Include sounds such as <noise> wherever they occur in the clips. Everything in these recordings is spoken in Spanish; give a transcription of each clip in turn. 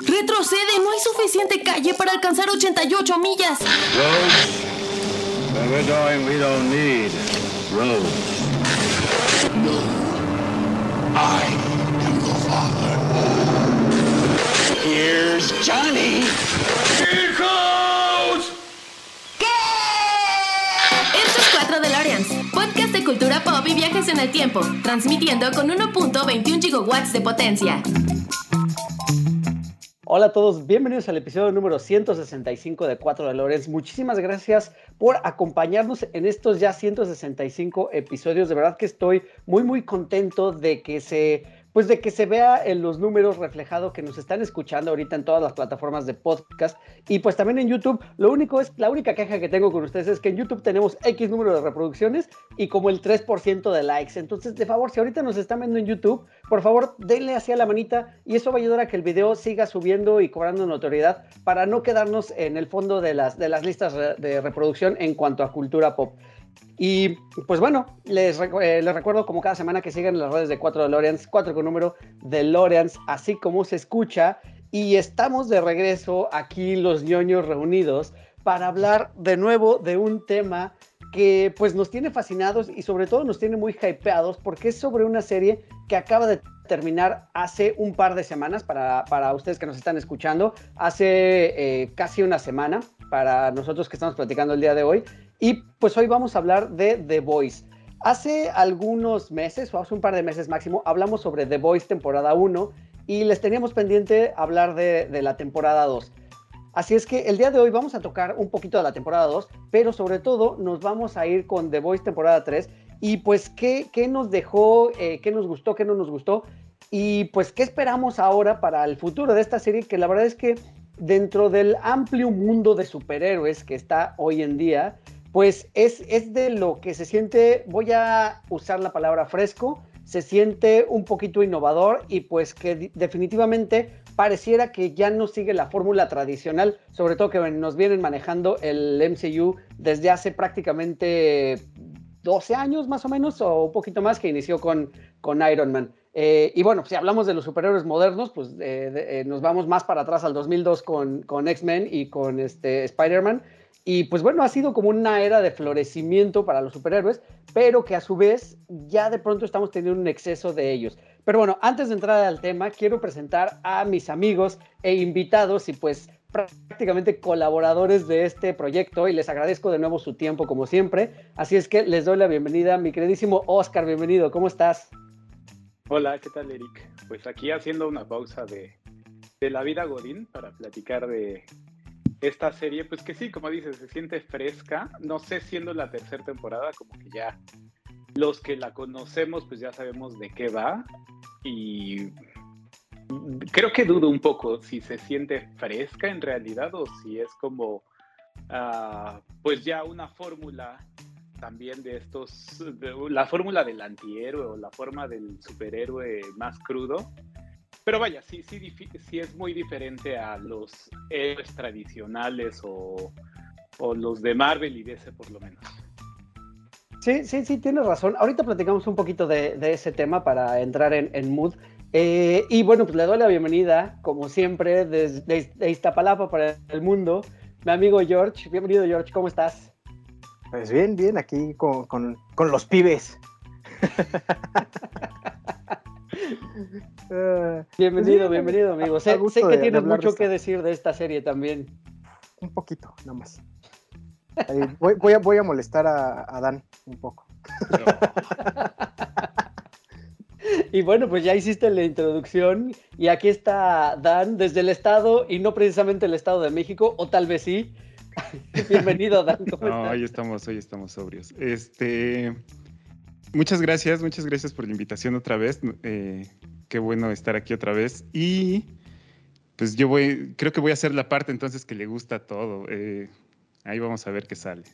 Retrocede, no hay suficiente calle para alcanzar 88 millas. Roads? Where we're going, we don't need roads. I am your father. Here's Johnny. Here goes! Esto es 4 DeLoreans, podcast de cultura pop y viajes en el tiempo, transmitiendo con 1.21 gigawatts de potencia. Hola a todos, bienvenidos al episodio número 165 de 4 de Lorenz. Muchísimas gracias por acompañarnos en estos ya 165 episodios. De verdad que estoy muy muy contento de que se pues de que se vea en los números reflejado que nos están escuchando ahorita en todas las plataformas de podcast y pues también en YouTube. Lo único es, la única queja que tengo con ustedes es que en YouTube tenemos X número de reproducciones y como el 3% de likes. Entonces, de favor, si ahorita nos están viendo en YouTube, por favor, denle hacia la manita y eso va a ayudar a que el video siga subiendo y cobrando notoriedad para no quedarnos en el fondo de las, de las listas de reproducción en cuanto a cultura pop. Y pues bueno, les, eh, les, recuerdo como cada semana que sigan las redes de 4 DeLoreans, 4 con número DeLoreans, así como se escucha. Y estamos de regreso aquí los ñoños reunidos para hablar de nuevo de un tema que pues nos tiene fascinados y sobre todo nos tiene muy hypeados porque es sobre una serie que acaba de terminar hace un par de semanas para, para ustedes que nos están escuchando, hace eh, casi una semana para nosotros que estamos platicando el día de hoy. Y pues hoy vamos a hablar de The Voice. Hace algunos meses, o hace un par de meses máximo, hablamos sobre The Voice temporada 1 y les teníamos pendiente hablar de, la temporada 2. Así es que el día de hoy vamos a tocar un poquito de la temporada 2, pero sobre todo nos vamos a ir con The Voice temporada 3 y pues qué, qué nos dejó, eh, qué nos gustó, qué no nos gustó y pues qué esperamos ahora para el futuro de esta serie que la verdad es que dentro del amplio mundo de superhéroes que está hoy en día, pues es, es de lo que se siente, voy a usar la palabra fresco, se siente un poquito innovador y pues que definitivamente pareciera que ya no sigue la fórmula tradicional, sobre todo que nos vienen manejando el MCU desde hace prácticamente 12 años más o menos, o un poquito más, que inició con, con Iron Man. Eh, y bueno, si hablamos de los superhéroes modernos, pues eh, eh, nos vamos más para atrás al 2002 con, con X-Men y con este, Spider-Man. Y pues bueno, ha sido como una era de florecimiento para los superhéroes, pero que a su vez ya de pronto estamos teniendo un exceso de ellos. Pero bueno, antes de entrar al tema, quiero presentar a mis amigos e invitados y pues prácticamente colaboradores de este proyecto y les agradezco de nuevo su tiempo como siempre. Así es que les doy la bienvenida, mi queridísimo Oscar, bienvenido, ¿cómo estás? Hola, ¿qué tal Eric? Pues aquí haciendo una pausa de, de la vida Godín para platicar de, esta serie, pues que sí, como dices, se siente fresca. No sé, siendo la tercera temporada, como que ya los que la conocemos, pues ya sabemos de qué va. Y creo que dudo un poco si se siente fresca en realidad o si es como, uh, pues ya una fórmula también de estos, la fórmula del antihéroe o la forma del superhéroe más crudo pero vaya, sí, sí, sí es muy diferente a los héroes tradicionales o, o los de Marvel y DC por lo menos. Sí, sí, sí, tienes razón. Ahorita platicamos un poquito de, de ese tema para entrar en, en mood. Eh, y bueno, pues le doy la bienvenida, como siempre, desde de, de Iztapalapa para el mundo, mi amigo George. Bienvenido, George, ¿cómo estás? Pues bien, bien, aquí con, con, con los pibes. <laughs> Uh, <laughs> bienvenido, sí, bienvenido, amigo. Sé, sé que de, tienes de mucho de que decir de esta serie también. Un poquito, nada más. <laughs> Ahí, voy, voy, a, voy, a, molestar a, a Dan un poco. <laughs> y bueno, pues ya hiciste la introducción y aquí está Dan desde el estado y no precisamente el estado de México, o tal vez sí. Bienvenido, Dan. ¿Cómo no, estás? hoy estamos, hoy estamos sobrios. Este, muchas gracias, muchas gracias por la invitación otra vez. Eh, qué bueno estar aquí otra vez. Y pues yo voy, creo que voy a hacer la parte entonces que le gusta todo. Eh, ahí vamos a ver qué sale.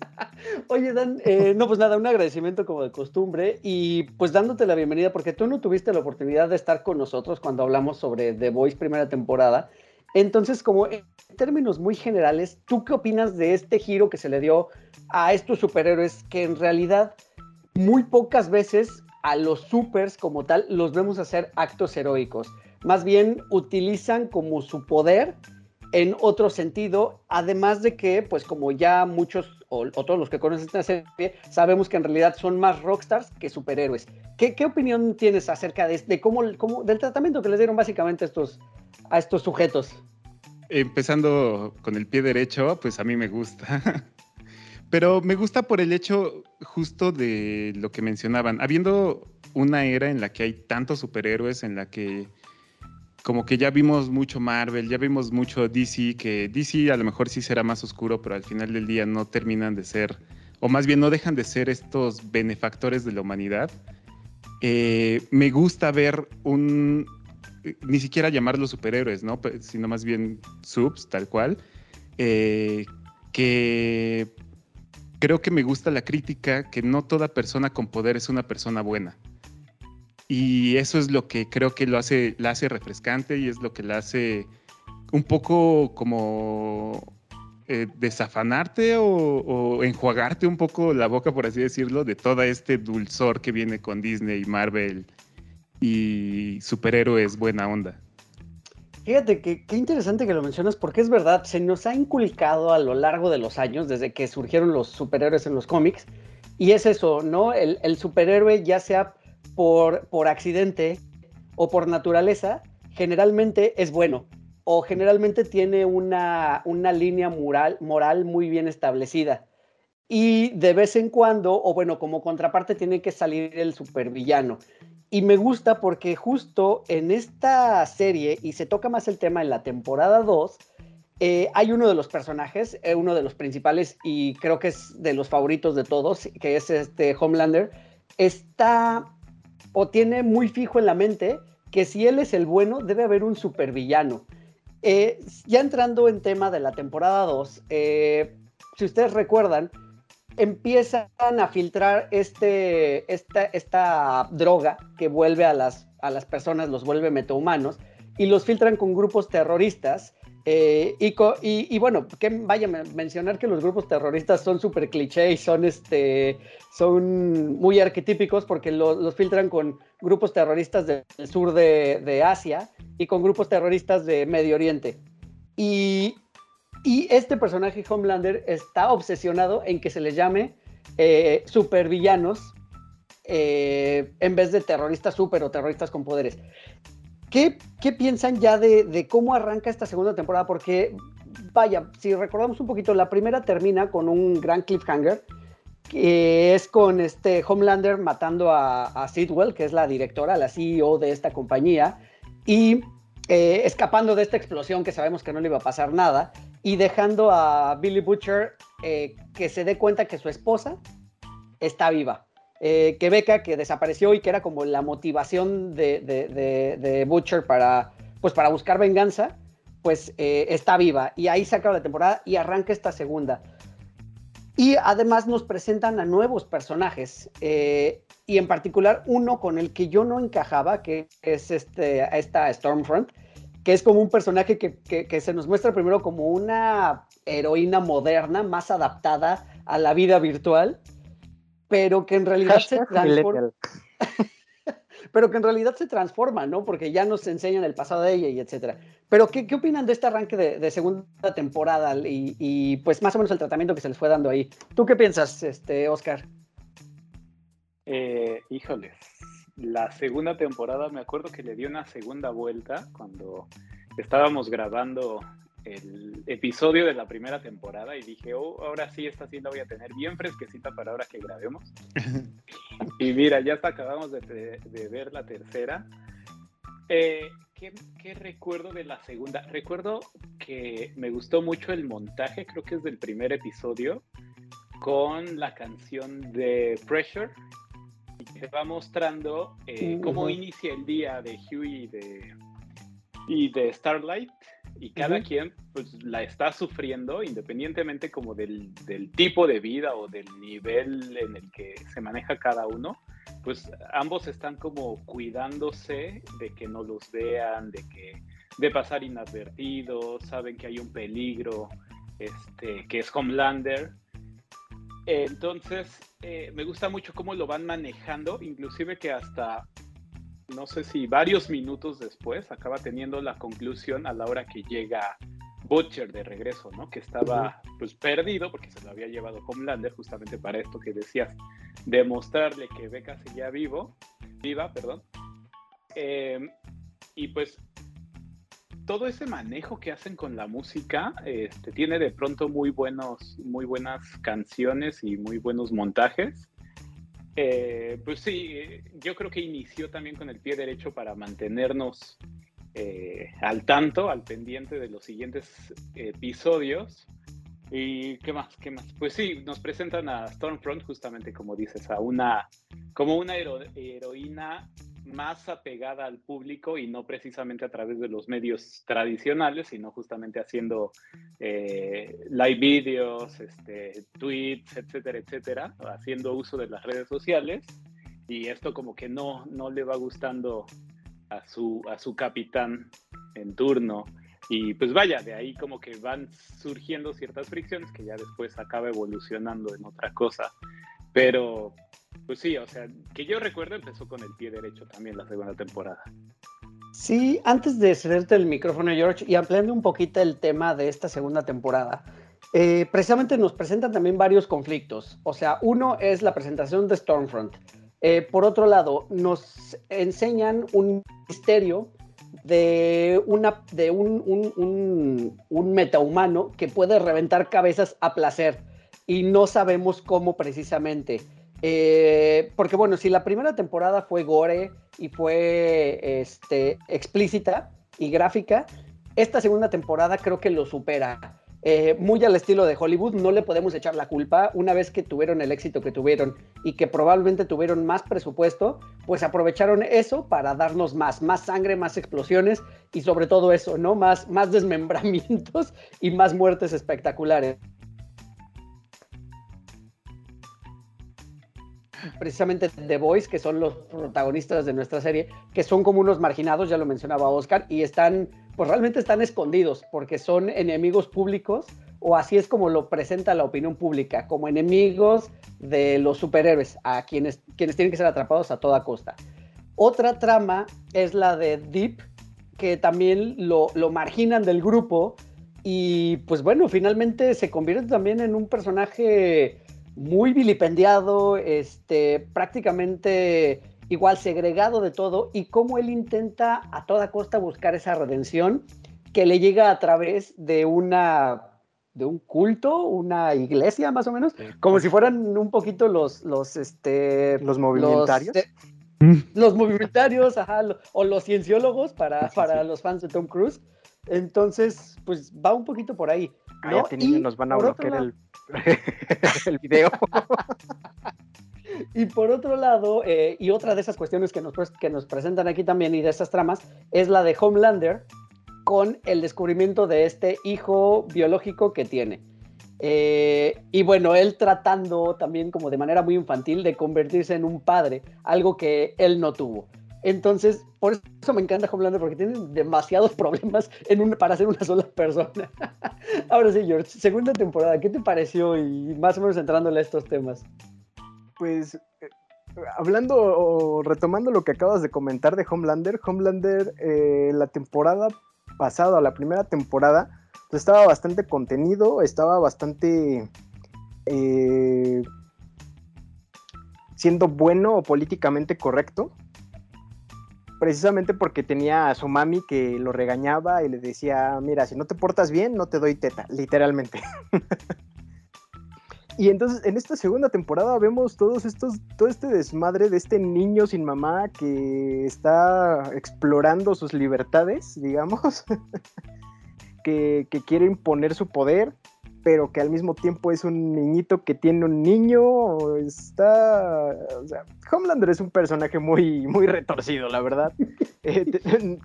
<laughs> Oye, Dan, eh, no, pues nada, un agradecimiento como de costumbre y pues dándote la bienvenida porque tú no tuviste la oportunidad de estar con nosotros cuando hablamos sobre The Voice primera temporada. Entonces, como en términos muy generales, ¿tú qué opinas de este giro que se le dio a estos superhéroes que en realidad muy pocas veces a los supers como tal los vemos hacer actos heroicos. más bien utilizan como su poder en otro sentido, además de que, pues como ya muchos o, todos los que conocen esta serie, sabemos que en realidad son más rockstars que superhéroes. ¿Qué, opinión tienes acerca de, cómo, del tratamiento que les dieron básicamente a estos sujetos? Empezando con el pie derecho, pues a mí me gusta. <laughs> Pero me gusta por el hecho justo de lo que mencionaban. Habiendo una era en la que hay tantos superhéroes, en la que como que ya vimos mucho Marvel, ya vimos mucho DC, que DC a lo mejor sí será más oscuro, pero al final del día no terminan de ser, o más bien no dejan de ser estos benefactores de la humanidad. Eh, me gusta ver un, ni siquiera llamarlos superhéroes, ¿no? Sino más bien subs, tal cual, eh, que creo que me gusta la crítica que no toda persona con poder es una persona buena. Y eso es lo que creo que lo hace, la hace refrescante y es lo que la hace un poco como eh, desafanarte o, enjuagarte un poco la boca, por así decirlo, de todo este dulzor que viene con Disney, Marvel y superhéroes buena onda. Fíjate que qué interesante que lo mencionas porque es verdad, se nos ha inculcado a lo largo de los años, desde que surgieron los superhéroes en los cómics, y es eso, ¿no? El, el superhéroe ya sea por, por accidente o por naturaleza, generalmente es bueno o generalmente tiene una, una línea moral, moral muy bien establecida. Y de vez en cuando, o bueno, como contraparte, tiene que salir el supervillano. Y me gusta porque justo en esta serie, y se toca más el tema en la temporada 2, eh, hay uno de los personajes, eh, uno de los principales, y creo que es de los favoritos de todos, que es este Homelander, está o tiene muy fijo en la mente que si él es el bueno, debe haber un supervillano. Eh, ya entrando en tema de la temporada 2, eh, si ustedes recuerdan, empiezan a filtrar este, esta, esta droga que vuelve a las, a las personas, los vuelve metahumanos, y los filtran con grupos terroristas eh, y, bueno, que vaya a mencionar que los grupos terroristas son súper cliché y son, este, son muy arquetípicos porque los filtran con grupos terroristas del sur de, Asia y con grupos terroristas de Medio Oriente. Y, este personaje Homelander está obsesionado en que se les llame eh, supervillanos eh, en vez de terroristas super o terroristas con poderes. ¿Qué, piensan ya de, cómo arranca esta segunda temporada? Porque, vaya, si recordamos un poquito, la primera termina con un gran cliffhanger, que es con este Homelander matando a, Sidwell, que es la directora, la CEO de esta compañía, y eh, escapando de esta explosión que sabemos que no le iba a pasar nada, y dejando a Billy Butcher eh, que se dé cuenta que su esposa está viva. Eh, que Beca, que desapareció y que era como la motivación de, Butcher para, pues para buscar venganza, pues eh, está viva. Y ahí se acaba la temporada y arranca esta segunda. Y además nos presentan a nuevos personajes. Y en particular uno con el que yo no encajaba, que es este, esta Stormfront, que es como un personaje que, que se nos muestra primero como una heroína moderna, más adaptada a la vida virtual pero que en realidad se transforma. <laughs> pero que en realidad se transforma, ¿no? Porque ya nos enseñan el pasado de ella y etcétera. Pero, ¿qué, qué opinan de este arranque de, segunda temporada y, pues más o menos el tratamiento que se les fue dando ahí? ¿Tú qué piensas, este, Oscar? Eh, híjoles, la segunda temporada me acuerdo que le di una segunda vuelta cuando estábamos grabando el episodio de la primera temporada y dije, oh, ahora sí, esta sí la voy a tener bien fresquecita para ahora que grabemos. <laughs> y mira, ya hasta acabamos de, ver la tercera. Eh, ¿qué, ¿qué, recuerdo de la segunda? Recuerdo que me gustó mucho el montaje, creo que es del primer episodio, con la canción de Pressure. Y que va mostrando eh, cómo inicia el día de Huey de, y de Starlight y cada quien pues la está sufriendo independientemente como del, tipo de vida o del nivel en el que se maneja cada uno, pues ambos están como cuidándose de que no los vean, de que de pasar inadvertidos, saben que hay un peligro, este, que es Homelander. Entonces, eh, me gusta mucho cómo lo van manejando, inclusive que hasta no sé si varios minutos después, acaba teniendo la conclusión a la hora que llega Butcher de regreso, ¿no? Que estaba pues perdido porque se lo había llevado Homelander justamente para esto que decías, demostrarle que Becca seguía vivo, viva, perdón. Eh, y pues todo ese manejo que hacen con la música, este, tiene de pronto muy buenos, muy buenas canciones y muy buenos montajes. Eh, pues sí, yo creo que inició también con el pie derecho para mantenernos eh, al tanto, al pendiente de los siguientes episodios. ¿Y qué más? ¿Qué más? Pues sí, nos presentan a Stormfront, justamente como dices, a una, como una heroína más apegada al público y no precisamente a través de los medios tradicionales, sino justamente haciendo eh, live videos, este, tweets, etcétera, etcétera, haciendo uso de las redes sociales. Y esto como que no, no le va gustando a su, a su capitán en turno. Y pues vaya, de ahí como que van surgiendo ciertas fricciones que ya después acaba evolucionando en otra cosa. Pero pues sí, o sea, que yo recuerdo empezó con el pie derecho también la segunda temporada. Sí, antes de cederte el micrófono, George, y ampliando un poquito el tema de esta segunda temporada, eh, precisamente nos presentan también varios conflictos. O sea, uno es la presentación de Stormfront. Eh, por otro lado, nos enseñan un misterio de, una, de un, un, un, un metahumano que puede reventar cabezas a placer y no sabemos cómo precisamente. Eh, porque bueno, si la primera temporada fue gore y fue este, explícita y gráfica, esta segunda temporada creo que lo supera. Eh, muy al estilo de Hollywood, no le podemos echar la culpa. Una vez que tuvieron el éxito que tuvieron y que probablemente tuvieron más presupuesto, pues aprovecharon eso para darnos más, más sangre, más explosiones y sobre todo eso, ¿no? Más, más <laughs> desmembramientos y más muertes espectaculares. Precisamente The Boys, que son los protagonistas de nuestra serie, que son como unos marginados, ya lo mencionaba Oscar, y están, pues realmente están escondidos, porque son enemigos públicos, o así es como lo presenta la opinión pública, como enemigos de los superhéroes, a quienes, quienes tienen que ser atrapados a toda costa. Otra trama es la de Deep, que también lo, lo marginan del grupo, y pues bueno, finalmente se convierte también en un personaje muy vilipendiado, este, prácticamente igual segregado de todo, y cómo él intenta a toda costa buscar esa redención que le llega a través de una de un culto, una iglesia más o menos, como si fueran un poquito los los este los movimentarios. Los, movimentarios, ajá, o los cienciólogos para, para los fans de Tom Cruise. Entonces, pues va un poquito por ahí. ¿no? y nos van a bloquear el, <laughs> el, video. y por otro lado, eh, y otra de esas cuestiones que nos, que nos presentan aquí también y de esas tramas, es la de Homelander con el descubrimiento de este hijo biológico que tiene. Eh, y bueno, él tratando también como de manera muy infantil de convertirse en un padre, algo que él no tuvo. Entonces, por eso me encanta Homelander, porque tiene demasiados problemas para ser una sola persona. <laughs> Ahora sí, George, segunda temporada, ¿qué te pareció? Y más o menos entrándole a estos temas. Pues, eh, hablando o retomando lo que acabas de comentar de Homelander, Homelander, eh, la temporada pasada, la primera temporada, pues estaba bastante contenido, estaba bastante... Eh, siendo bueno o políticamente correcto precisamente porque tenía a su mami que lo regañaba y le decía, mira, si no te portas bien, no te doy teta, literalmente. <laughs> y entonces en esta segunda temporada vemos todos estos, todo este desmadre de este niño sin mamá que está explorando sus libertades, digamos, <laughs> que, que quiere imponer su poder pero que al mismo tiempo es un niñito que tiene un niño, está... O sea, Homelander es un personaje muy, muy retorcido, la verdad. <laughs> Eh,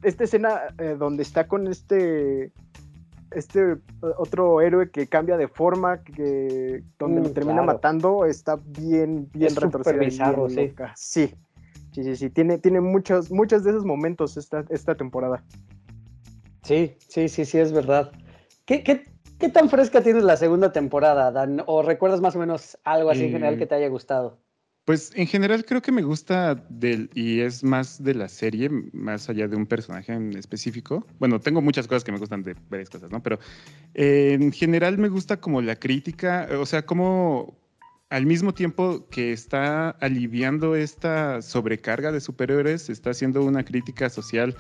esta escena eh, donde está con este... Este eh, otro héroe que cambia de forma, que donde lo mm, termina matando, está bien, bien retorcido. sí. sí. Sí, sí, Tiene, tiene muchos, muchos de esos momentos esta, esta temporada. Sí, sí, sí, sí, es verdad. ¿Qué, qué, ¿Qué tan fresca tienes la segunda temporada, Dan? ¿O recuerdas más o menos algo así en general que te haya gustado? Pues en general creo que me gusta del, y es más de la serie, más allá de un personaje en específico. Bueno, tengo muchas cosas que me gustan de varias cosas, ¿no? Pero eh, en general me gusta como la crítica, o sea, como al mismo tiempo que está aliviando esta sobrecarga de superhéroes, está haciendo una crítica social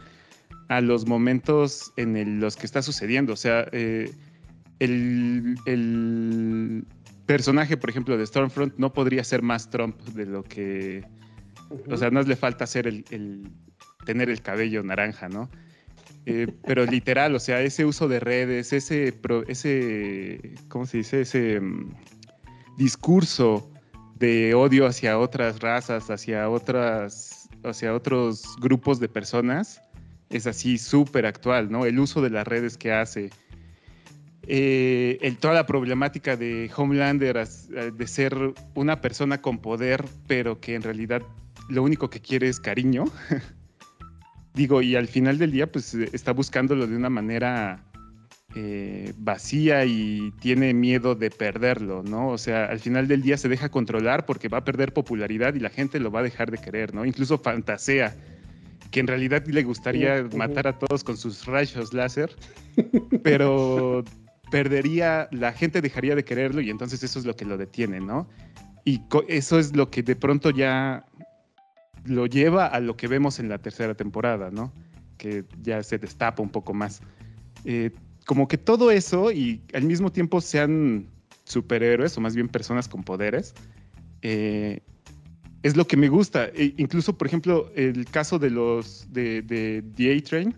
a los momentos en los que está sucediendo. O sea, eh, el, el personaje, por ejemplo, de Stormfront no podría ser más Trump de lo que. O sea, no le falta ser el, tener el cabello naranja, ¿no? Eh, pero <laughs> literal, o sea, ese uso de redes, ese, ese ¿cómo se dice? Ese mm, discurso de odio hacia otras razas, hacia otras, hacia otros grupos de personas, es así súper actual, ¿no? El uso de las redes que hace, eh, el, toda la problemática de Homelander eh, de ser una persona con poder, pero que en realidad lo único que quiere es cariño. <laughs> Digo, y al final del día, pues eh, está buscándolo de una manera vacía y tiene miedo de perderlo, ¿no? O sea, al final del día se deja controlar porque va a perder popularidad y la gente lo va a dejar de querer, ¿no? Incluso fantasea que en realidad le gustaría matar a todos con sus rayos láser, pero perdería, la gente dejaría de quererlo y entonces eso es lo que lo detiene, ¿no? Y eso es lo que de pronto ya lo lleva a lo que vemos en la tercera temporada, ¿no? Que ya se destapa un poco más. Eh, como que todo eso y al mismo tiempo sean superhéroes o más bien personas con poderes, eh, es lo que me gusta. E incluso, por ejemplo, el caso de los de, The A-Train,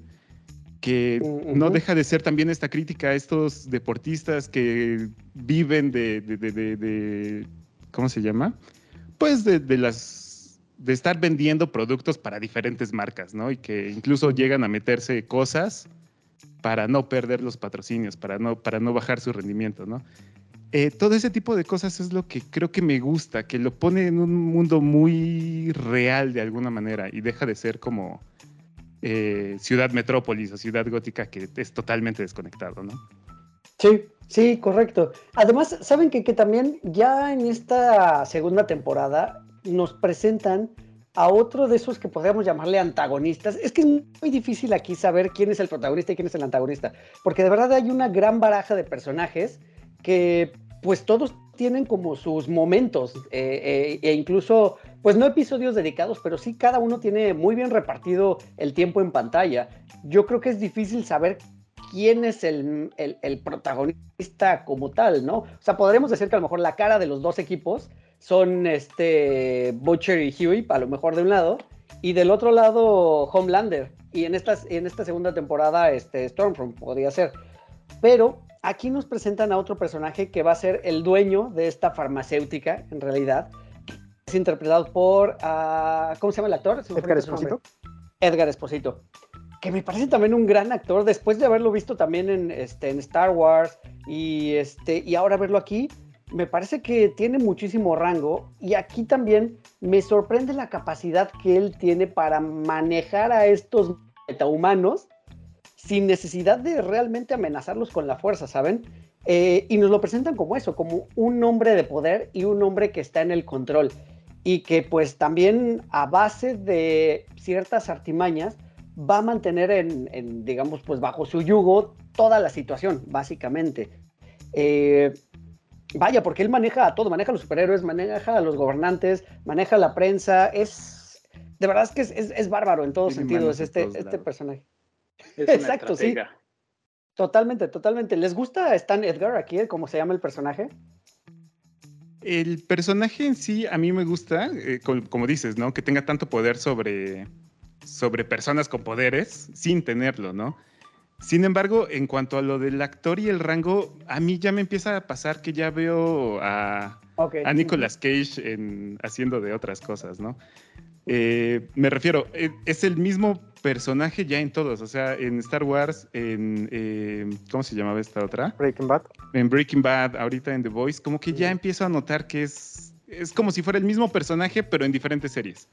que no deja de ser también esta crítica a estos deportistas que viven de, ¿cómo se llama? Pues de, las de estar vendiendo productos para diferentes marcas, ¿no? Y que incluso llegan a meterse cosas para no perder los patrocinios, para no, para no bajar su rendimiento, ¿no? Eh, todo ese tipo de cosas es lo que creo que me gusta, que lo pone en un mundo muy real de alguna manera y deja de ser como eh, ciudad metrópolis o ciudad gótica que es totalmente desconectado, ¿no? Sí, sí, correcto. Además, saben que, que también ya en esta segunda temporada nos presentan a otro de esos que podríamos llamarle antagonistas. Es que es muy difícil aquí saber quién es el protagonista y quién es el antagonista, porque de verdad hay una gran baraja de personajes que pues todos tienen como sus momentos eh, eh, e incluso, pues no episodios dedicados, pero sí cada uno tiene muy bien repartido el tiempo en pantalla. Yo creo que es difícil saber quién es el, protagonista como tal, ¿no? O sea, podríamos decir que a lo mejor la cara de los dos equipos son este Butcher y Huey, a lo mejor de un lado, y del otro lado Homelander. Y en, esta, en esta segunda temporada, este Stormfront podría ser. Pero aquí nos presentan a otro personaje que va a ser el dueño de esta farmacéutica, en realidad. Es interpretado por, uh, ¿cómo se llama el actor? Edgar Esposito. Edgar Esposito. Que me parece también un gran actor, después de haberlo visto también en, este, en Star Wars y, este, y ahora verlo aquí, me parece que tiene muchísimo rango y aquí también me sorprende la capacidad que él tiene para manejar a estos metahumanos sin necesidad de realmente amenazarlos con la fuerza, ¿saben? Eh, y nos lo presentan como eso, como un hombre de poder y un hombre que está en el control. Y que pues también a base de ciertas artimañas va a mantener en, digamos, pues bajo su yugo toda la situación, básicamente. Eh, vaya, porque él maneja a todo, maneja a los superhéroes, maneja a los gobernantes, maneja a la prensa, es, de verdad es que es, bárbaro en todos sentidos este, este personaje. Exacto, sí. Totalmente, totalmente. ¿Les gusta Stan Edgar aquí, cómo se llama el personaje? El personaje en sí a mí me gusta, eh, como, dices, ¿no? Que tenga tanto poder sobre, sobre personas con poderes sin tenerlo, ¿no? Sin embargo, en cuanto a lo del actor y el rango, a mí ya me empieza a pasar que ya veo a, a Nicolas Cage en, haciendo de otras cosas, ¿no? Eh, me refiero, eh, es el mismo personaje ya en todos, o sea, en Star Wars, en, eh, ¿cómo se llamaba esta otra? Breaking Bad. En Breaking Bad, ahorita en The Voice, como que ya empiezo a notar que es, es como si fuera el mismo personaje, pero en diferentes series.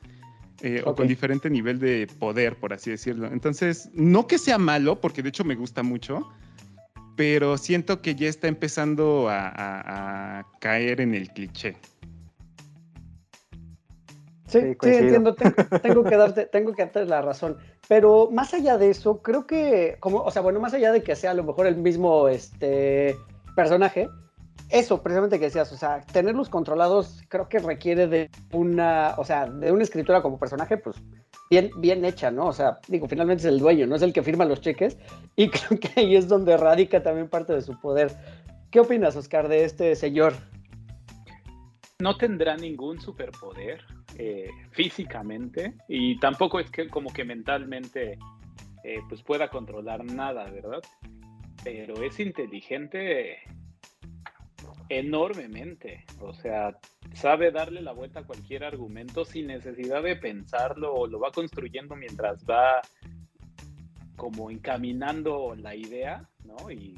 O con diferente nivel de poder, por así decirlo. Entonces, no que sea malo, porque de hecho me gusta mucho, pero siento que ya está empezando a caer en el cliché. Sí, sí, entiendo, <laughs> tengo, que darte, tengo que darte la razón. Pero más allá de eso, creo que, como, o sea, bueno, más allá de que sea a lo mejor el mismo este, personaje, eso precisamente que decías, o sea, tenerlos controlados creo que requiere de una, o sea, de una escritura como personaje, pues bien, bien hecha, ¿no? O sea, digo, finalmente es el dueño, no es el que firma los cheques, y <laughs> creo que ahí es donde radica también parte de su poder. ¿Qué opinas, Oscar, de este señor? No tendrá ningún superpoder eh, físicamente y tampoco es que como que mentalmente eh, pues pueda controlar nada, ¿verdad? Pero es inteligente enormemente, o sea, sabe darle la vuelta a cualquier argumento sin necesidad de pensarlo o lo va construyendo mientras va como encaminando la idea, ¿no? Y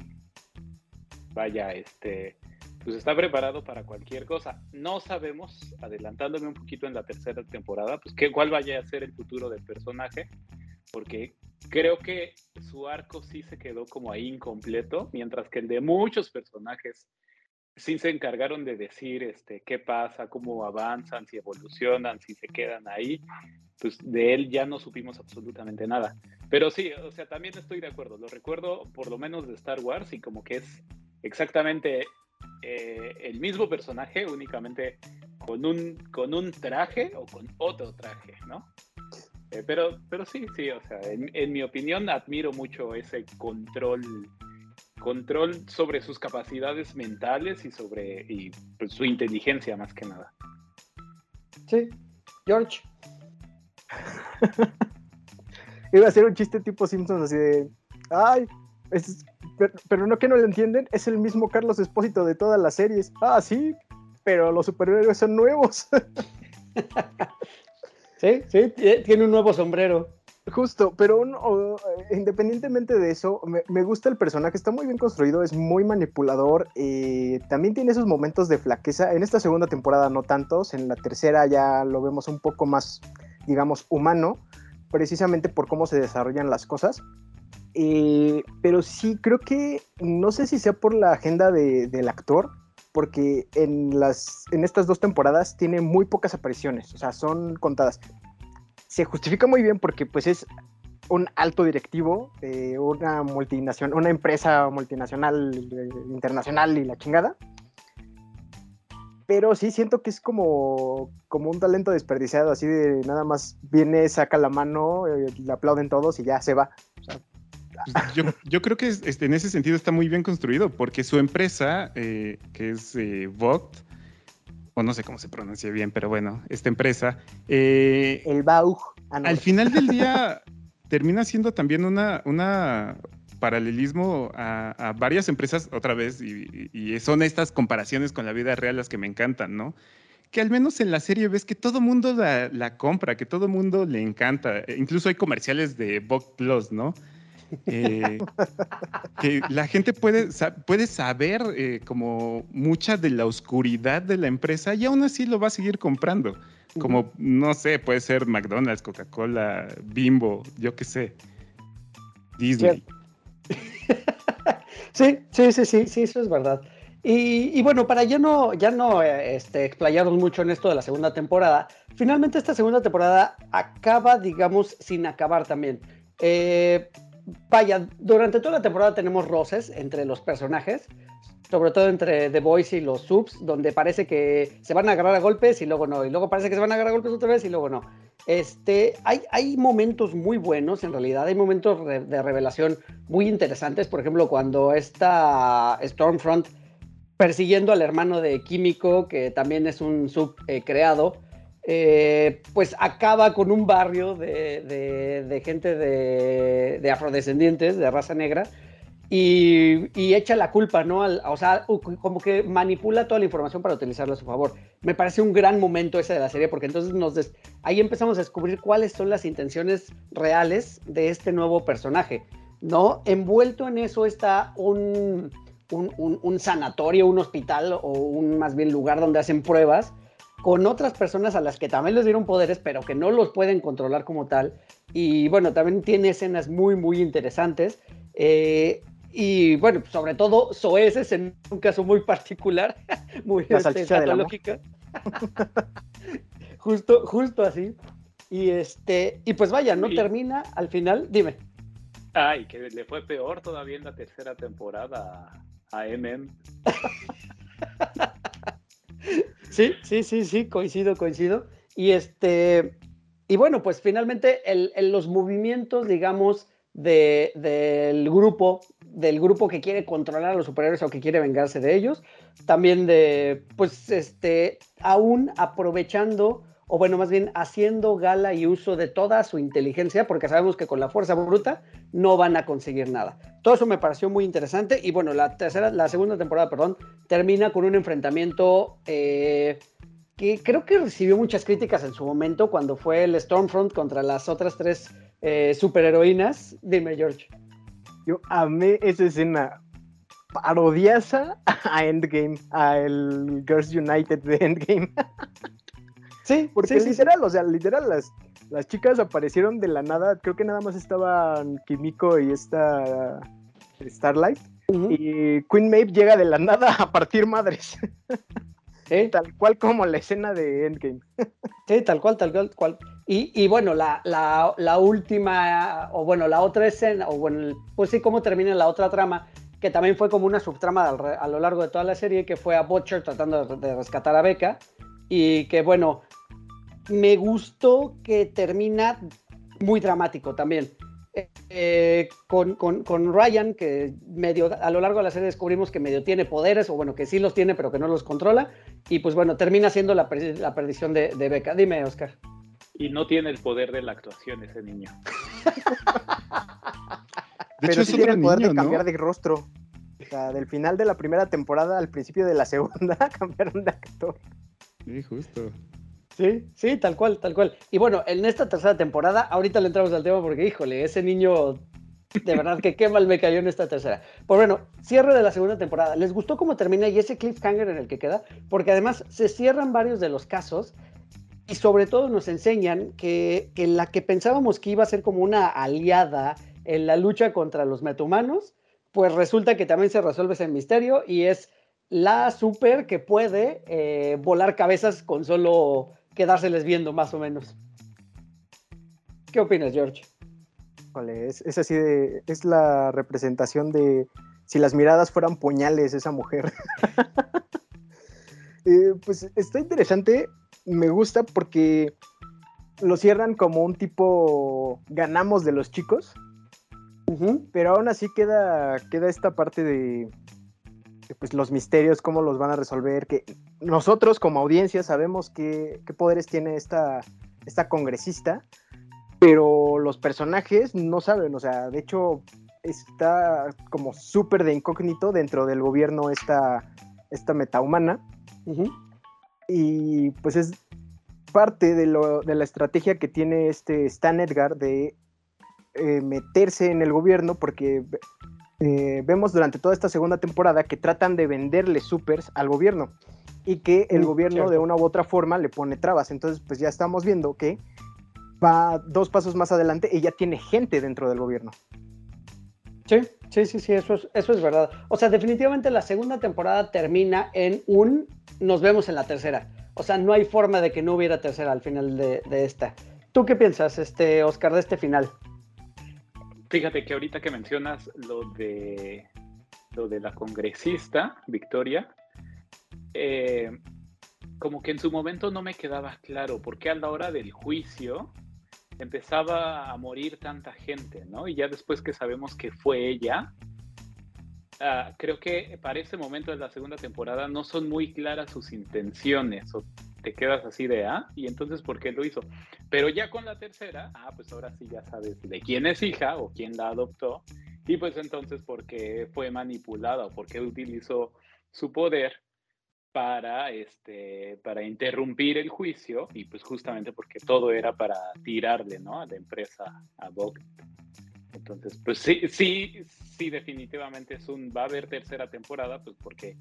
vaya, este, pues está preparado para cualquier cosa. No sabemos, adelantándome un poquito en la tercera temporada, pues qué, cuál vaya a ser el futuro del personaje, porque creo que su arco sí se quedó como ahí incompleto, mientras que el de muchos personajes sí se encargaron de decir este, qué pasa, cómo avanzan, si evolucionan, si se quedan ahí. Pues de él ya no supimos absolutamente nada. Pero sí, o sea, también estoy de acuerdo. Lo recuerdo por lo menos de Star Wars y como que es exactamente eh, el mismo personaje, únicamente con un, con un traje o con otro traje, ¿no? Eh, pero, pero sí, sí, o sea, en, mi opinión admiro mucho ese control, control sobre sus capacidades mentales y sobre y, pues, su inteligencia más que nada. Sí, George. <laughs> Iba a ser un chiste tipo Simpsons así de, ay, es, pero, no que no lo entienden, es el mismo Carlos Espósito de todas las series. Ah, sí, pero los superhéroes son nuevos. <laughs> sí, sí, tiene un nuevo sombrero. Justo, pero independientemente de eso, me, gusta el personaje, está muy bien construido, es muy manipulador, eh, también tiene esos momentos de flaqueza, en esta segunda temporada no tantos, en la tercera ya lo vemos un poco más, digamos, humano, precisamente por cómo se desarrollan las cosas, eh, pero sí, creo que no sé si sea por la agenda del actor, porque en, las, en estas dos temporadas tiene muy pocas apariciones, o sea, son contadas. Se justifica muy bien porque pues es un alto directivo de una multinacional, una empresa multinacional eh, internacional y la chingada. Pero sí siento que es como, como un talento desperdiciado, así de nada más viene, saca la mano, eh, le aplauden todos y ya se va. O sea, pues, <laughs> yo, creo que este, en ese sentido está muy bien construido, porque su empresa, eh, que es eh, Vogt, o no sé cómo se pronuncia bien, pero bueno, esta empresa. Eh, El Baug. Ah, al final del día termina siendo también una, una paralelismo a, varias empresas otra vez, y, son estas comparaciones con la vida real las que me encantan, ¿no? que al menos en la serie ves que todo mundo la, la compra, que todo mundo le encanta. Incluso hay comerciales de Vogue Plus, ¿no? Eh, que la gente puede, puede saber eh, como mucha de la oscuridad de la empresa y aún así lo va a seguir comprando. Como, no sé, puede ser McDonald's, Coca-Cola, Bimbo, yo qué sé. Disney. <laughs> Sí, sí, sí, sí, sí, eso es verdad. Y, bueno, para ya no, ya no eh, este, explayarnos mucho en esto de la segunda temporada, finalmente esta segunda temporada acaba, digamos, sin acabar también. Eh, vaya, durante toda la temporada tenemos roces entre los personajes, sobre todo entre The Boys y los subs, donde parece que se van a agarrar a golpes y luego no, y luego parece que se van a agarrar a golpes otra vez y luego no. Este, hay, hay momentos muy buenos, en realidad, hay momentos de revelación muy interesantes, por ejemplo, cuando está Stormfront persiguiendo al hermano de Químico, que también es un sub eh, creado, eh, pues acaba con un barrio de, gente de, afrodescendientes, de raza negra, y, echa la culpa, ¿no? o sea, como que manipula toda la información para utilizarla a su favor. Me parece un gran momento ese de la serie, porque entonces nos ahí empezamos a descubrir cuáles son las intenciones reales de este nuevo personaje, ¿no? Envuelto en eso está un, un, un sanatorio, un hospital o un más bien lugar donde hacen pruebas con otras personas a las que también les dieron poderes, pero que no los pueden controlar como tal. Y bueno, también tiene escenas muy, muy interesantes. Eh, y bueno, sobre todo Soez es en un caso muy particular, <laughs> muy la este, <laughs> justo, justo así. Y este, y pues vaya, no termina al final, dime. Ay, que le fue peor todavía en la tercera temporada a, a MM. <laughs> Sí, sí, sí, sí, coincido, coincido. Y este, y bueno, pues finalmente el- los movimientos, digamos, de- del grupo, del grupo que quiere controlar a los superhéroes o que quiere vengarse de ellos, también de, pues, este, aún aprovechando, o bueno, más bien haciendo gala y uso de toda su inteligencia, porque sabemos que con la fuerza bruta no van a conseguir nada. Todo eso me pareció muy interesante y bueno, la tercera, la segunda temporada, perdón, termina con un enfrentamiento eh, que creo que recibió muchas críticas en su momento cuando fue el Stormfront contra las otras tres eh, superheroínas. Dime, George. Yo amé esa escena parodiaza a Endgame, a el Girls United de Endgame. <laughs> Sí, Porque sí, sí, sí. literal, o sea, literal, las, las chicas aparecieron de la nada. Creo que nada más estaban Kimiko y esta Starlight. Ujú. Y Queen Maeve llega de la nada <laughs> a partir madres. Sí, Tal cual como la escena de Endgame. Sí, tal cual, tal cual, cual. Y, y bueno, la, la, la última, o bueno, la otra escena, o bueno, pues sí, cómo termina la otra trama, que también fue como una subtrama a lo largo de toda la serie, que fue a Butcher tratando de rescatar a Becca, y que bueno, me gustó que termina muy dramático también. Eh, con, con- con Ryan, que medio a lo largo de la serie descubrimos que medio tiene poderes, o bueno, que sí los tiene, pero que no los controla, y pues bueno, termina siendo la, perdi- la perdición de, de Becca. Dime, Oscar. Y no tiene el poder de la actuación ese niño. <laughs> De Pero hecho, sí es tiene otro el poder niño, de cambiar ¿no? de rostro. O sea, del final de la primera temporada al principio de la segunda <laughs> cambiaron de actor. Sí, justo. Sí, sí, tal cual, tal cual. Y bueno, en esta tercera temporada, ahorita le entramos al tema porque, híjole, ese niño, de verdad que qué mal me cayó en esta tercera. Pues bueno, cierre de la segunda temporada. ¿Les gustó cómo termina y ese cliffhanger en el que queda? Porque además se cierran varios de los casos y sobre todo nos enseñan que, que la que pensábamos que iba a ser como una aliada en la lucha contra los metahumanos, pues resulta que también se resuelve ese misterio y es la super que puede eh, volar cabezas con solo quedárseles viendo más o menos. ¿Qué opinas, George? Híjole, es, es así de. Es la representación de. Si las miradas fueran puñales, esa mujer. <laughs> Eh, pues está interesante. Me gusta porque lo cierran como un tipo. Ganamos de los chicos. Pero aún así queda, queda esta parte de, pues, los misterios, cómo los van a resolver, que nosotros como audiencia sabemos qué, qué poderes tiene esta, esta congresista, pero los personajes no saben, o sea, de hecho está como súper de incógnito dentro del gobierno esta, esta metahumana, y pues es parte de, lo, de la estrategia que tiene este Stan Edgar de eh, meterse en el gobierno porque eh, vemos durante toda esta segunda temporada que tratan de venderle supers al gobierno y que el Mm, gobierno cierto. de una u otra forma le pone trabas. Entonces, pues ya estamos viendo que va dos pasos más adelante y ya tiene gente dentro del gobierno. Sí, sí, sí, sí, eso es, eso es verdad. O sea, definitivamente la segunda temporada termina en un nos vemos en la tercera. O sea, no hay forma de que no hubiera tercera al final de, de esta. ¿Tú qué piensas, este, Oscar, de este final? Fíjate que ahorita que mencionas lo de lo de la congresista, Victoria, eh, como que en su momento no me quedaba claro por qué a la hora del juicio empezaba a morir tanta gente, ¿no? Y ya después que sabemos que fue ella, ah, creo que para ese momento de la segunda temporada no son muy claras sus intenciones te quedas así de, ah, y entonces ¿por qué lo hizo? Pero ya con la tercera, ah, pues ahora sí ya sabes de quién es hija o quién la adoptó. Y pues entonces por qué fue manipulada o por qué utilizó su poder para, este, para interrumpir el juicio y pues justamente porque todo era para tirarle, ¿no? A la empresa, a Vogue. Entonces, pues sí, sí, sí, definitivamente es un, va a haber tercera temporada, pues porque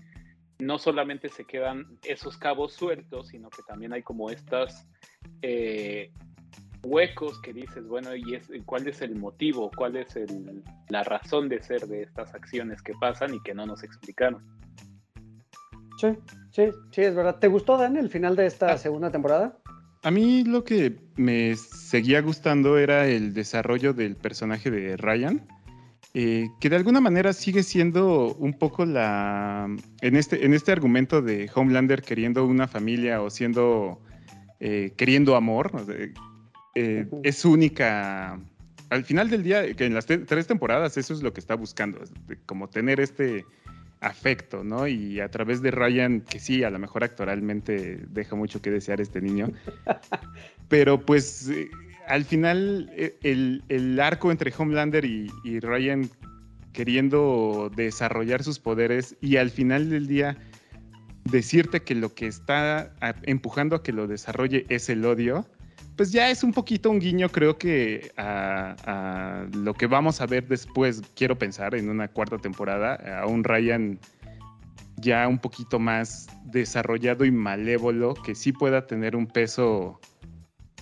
no solamente se quedan esos cabos sueltos, sino que también hay como estas eh, huecos que dices, bueno, ¿y es, cuál es el motivo? ¿Cuál es el, la razón de ser de estas acciones que pasan y que no nos explicaron? Sí, sí, sí, es verdad. ¿Te gustó, Dan, el final de esta segunda temporada? A mí lo que me seguía gustando era el desarrollo del personaje de Ryan, eh, que de alguna manera sigue siendo un poco la. En este, en este argumento de Homelander queriendo una familia o siendo. Eh, queriendo amor, eh, es única. Al final del día, que en las tres temporadas, eso es lo que está buscando, como tener este afecto, ¿no? Y a través de Ryan, que sí, a lo mejor actualmente deja mucho que desear este niño, <laughs> pero pues al final eh, el, arco entre Homelander y, Ryan queriendo desarrollar sus poderes y al final del día decirte que lo que está empujando a que lo desarrolle es el odio, pues ya es un poquito un guiño, creo que a, lo que vamos a ver después, quiero pensar, en una cuarta temporada, a un Ryan ya un poquito más desarrollado y malévolo, que sí pueda tener un peso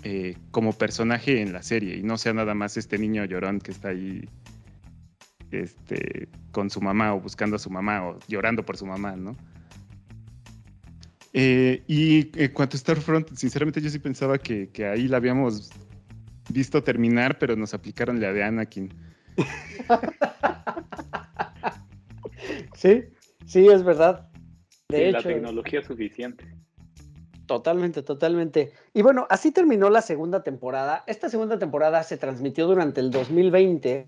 eh, como personaje en la serie y no sea nada más este niño llorón que está ahí este, con su mamá o buscando a su mamá o llorando por su mamá, ¿no? Eh, y en cuanto a Starfront, sinceramente yo sí pensaba que, ahí la habíamos visto terminar, pero nos aplicaron la de Anakin. <laughs> sí, sí, es verdad. De hecho, la tecnología suficiente. Totalmente, totalmente. Y bueno, así terminó la segunda temporada. Esta segunda temporada se transmitió durante el 2020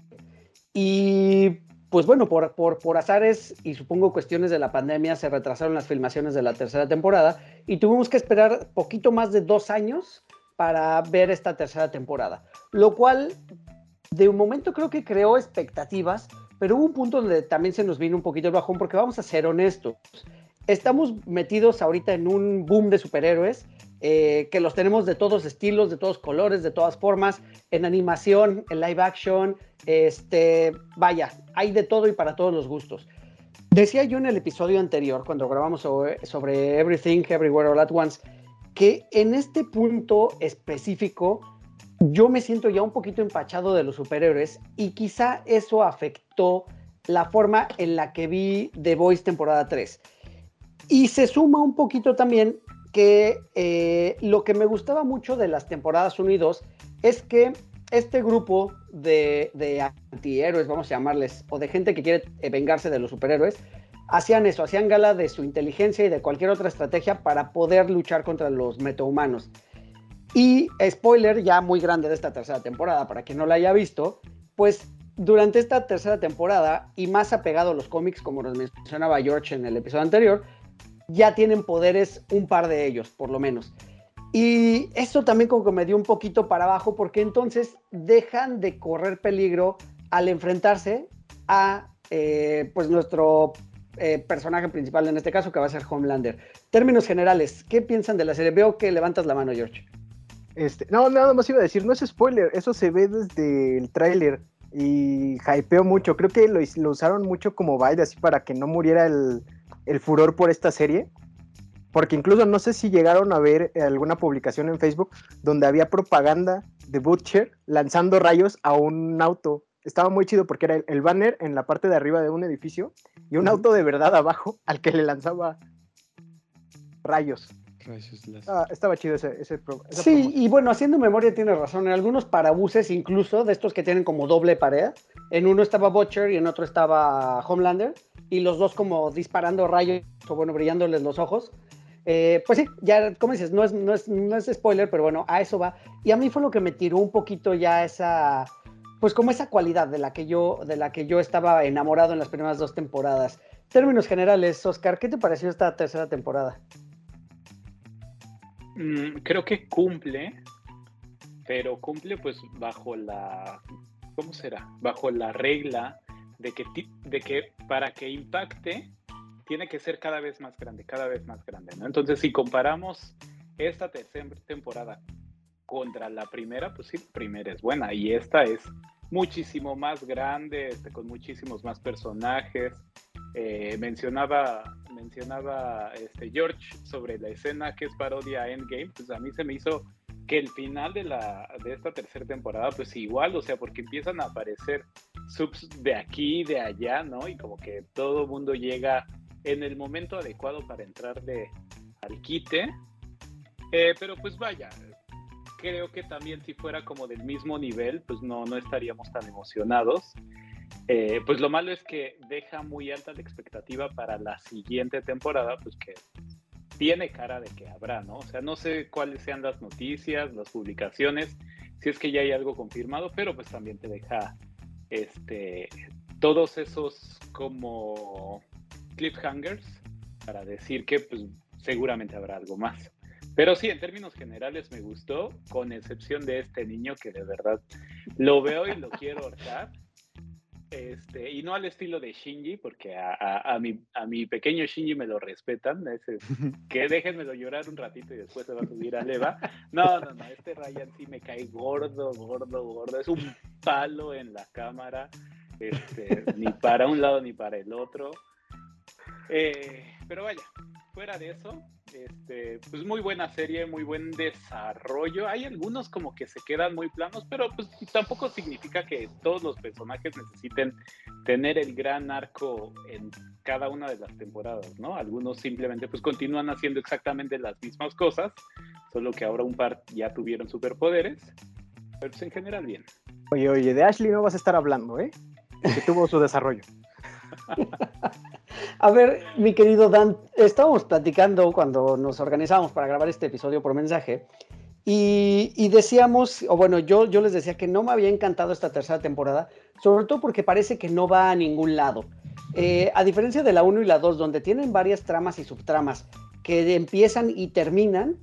y pues bueno, por, por, azares y supongo cuestiones de la pandemia se retrasaron las filmaciones de la tercera temporada y tuvimos que esperar poquito más de dos años para ver esta tercera temporada, lo cual de un momento creo que creó expectativas, pero hubo un punto donde también se nos vino un poquito el bajón porque vamos a ser honestos, estamos metidos ahorita en un boom de superhéroes eh, que los tenemos de todos estilos, de todos colores, de todas formas, en animación, en live action, este, vaya, hay de todo y para todos los gustos. Decía yo en el episodio anterior, cuando grabamos sobre, sobre Everything, Everywhere, All at Once, que en este punto específico yo me siento ya un poquito empachado de los superhéroes y quizá eso afectó la forma en la que vi The Voice temporada 3. Y se suma un poquito también que eh, lo que me gustaba mucho de las temporadas 1 y 2 es que este grupo de, antihéroes, vamos a llamarles, o de gente que quiere eh, vengarse de los superhéroes, hacían eso, hacían gala de su inteligencia y de cualquier otra estrategia para poder luchar contra los metahumanos. Y spoiler ya muy grande de esta tercera temporada, para quien no la haya visto, pues durante esta tercera temporada, y más apegado a los cómics, como nos mencionaba George en el episodio anterior, ya tienen poderes un par de ellos, por lo menos. Y eso también como que me dio un poquito para abajo porque entonces dejan de correr peligro al enfrentarse a eh, pues nuestro eh, personaje principal en este caso que va a ser Homelander. Términos generales, ¿qué piensan de la serie? Veo que levantas la mano, George. Este, no, nada más iba a decir, no es spoiler, eso se ve desde el tráiler y hypeó mucho. Creo que lo, usaron mucho como baile así para que no muriera el, el furor por esta serie. Porque incluso no sé si llegaron a ver alguna publicación en Facebook donde había propaganda de Butcher lanzando rayos a un auto. Estaba muy chido porque era el, banner en la parte de arriba de un edificio y un auto de verdad abajo al que le lanzaba rayos. Ah, estaba chido ese, ese Sí, y bueno, haciendo memoria tiene razón. En algunos parabuses, incluso de estos que tienen como doble pared, en uno estaba Butcher y en otro estaba Homelander, y los dos como disparando rayos o bueno, brillándoles los ojos. Eh, pues sí, ya, como dices, no es, no, es, no es spoiler, pero bueno, a eso va. Y a mí fue lo que me tiró un poquito ya esa, pues como esa cualidad de la que yo, de la que yo estaba enamorado en las primeras dos temporadas. Términos generales, Oscar, ¿qué te pareció esta tercera temporada? Mm, creo que cumple, pero cumple pues bajo la, ¿cómo será? Bajo la regla de que, de que para que impacte tiene que ser cada vez más grande, cada vez más grande, ¿no? Entonces, si comparamos esta tercera temporada contra la primera, pues sí, la primera es buena y esta es muchísimo más grande, este, con muchísimos más personajes. Eh, mencionaba mencionaba este George sobre la escena que es parodia a Endgame, pues a mí se me hizo que el final de, la, de esta tercera temporada, pues igual, o sea, porque empiezan a aparecer subs de aquí, de allá, ¿no? Y como que todo mundo llega en el momento adecuado para entrar de, al quite. Eh, pero pues vaya, creo que también si fuera como del mismo nivel, pues no, no estaríamos tan emocionados. Eh, pues lo malo es que deja muy alta la expectativa para la siguiente temporada, pues que tiene cara de que habrá, ¿no? O sea, no sé cuáles sean las noticias, las publicaciones, si es que ya hay algo confirmado, pero pues también te deja este, todos esos como cliffhangers para decir que pues seguramente habrá algo más. Pero sí, en términos generales me gustó, con excepción de este niño que de verdad lo veo y lo quiero ahorcar. Este, y no al estilo de Shinji, porque a, a, a, mi, a mi pequeño Shinji me lo respetan, ese, <laughs> que déjenmelo llorar un ratito y después se va a subir a leva. No, no, no, este Ryan sí me cae gordo, gordo, gordo, es un palo en la cámara, este, ni para un lado ni para el otro. Eh, pero vaya, fuera de eso, este, pues muy buena serie, muy buen desarrollo. Hay algunos como que se quedan muy planos, pero pues tampoco significa que todos los personajes necesiten tener el gran arco en cada una de las temporadas, ¿no? Algunos simplemente pues continúan haciendo exactamente las mismas cosas, solo que ahora un par ya tuvieron superpoderes, pero pues en general bien. Oye, oye, de Ashley no vas a estar hablando, ¿eh? Que tuvo su desarrollo. <laughs> A ver, mi querido Dan, estábamos platicando cuando nos organizamos para grabar este episodio por mensaje y, decíamos, o bueno, yo, yo les decía que no me había encantado esta tercera temporada, sobre todo porque parece que no va a ningún lado. Eh, a diferencia de la 1 y la 2, donde tienen varias tramas y subtramas que empiezan y terminan,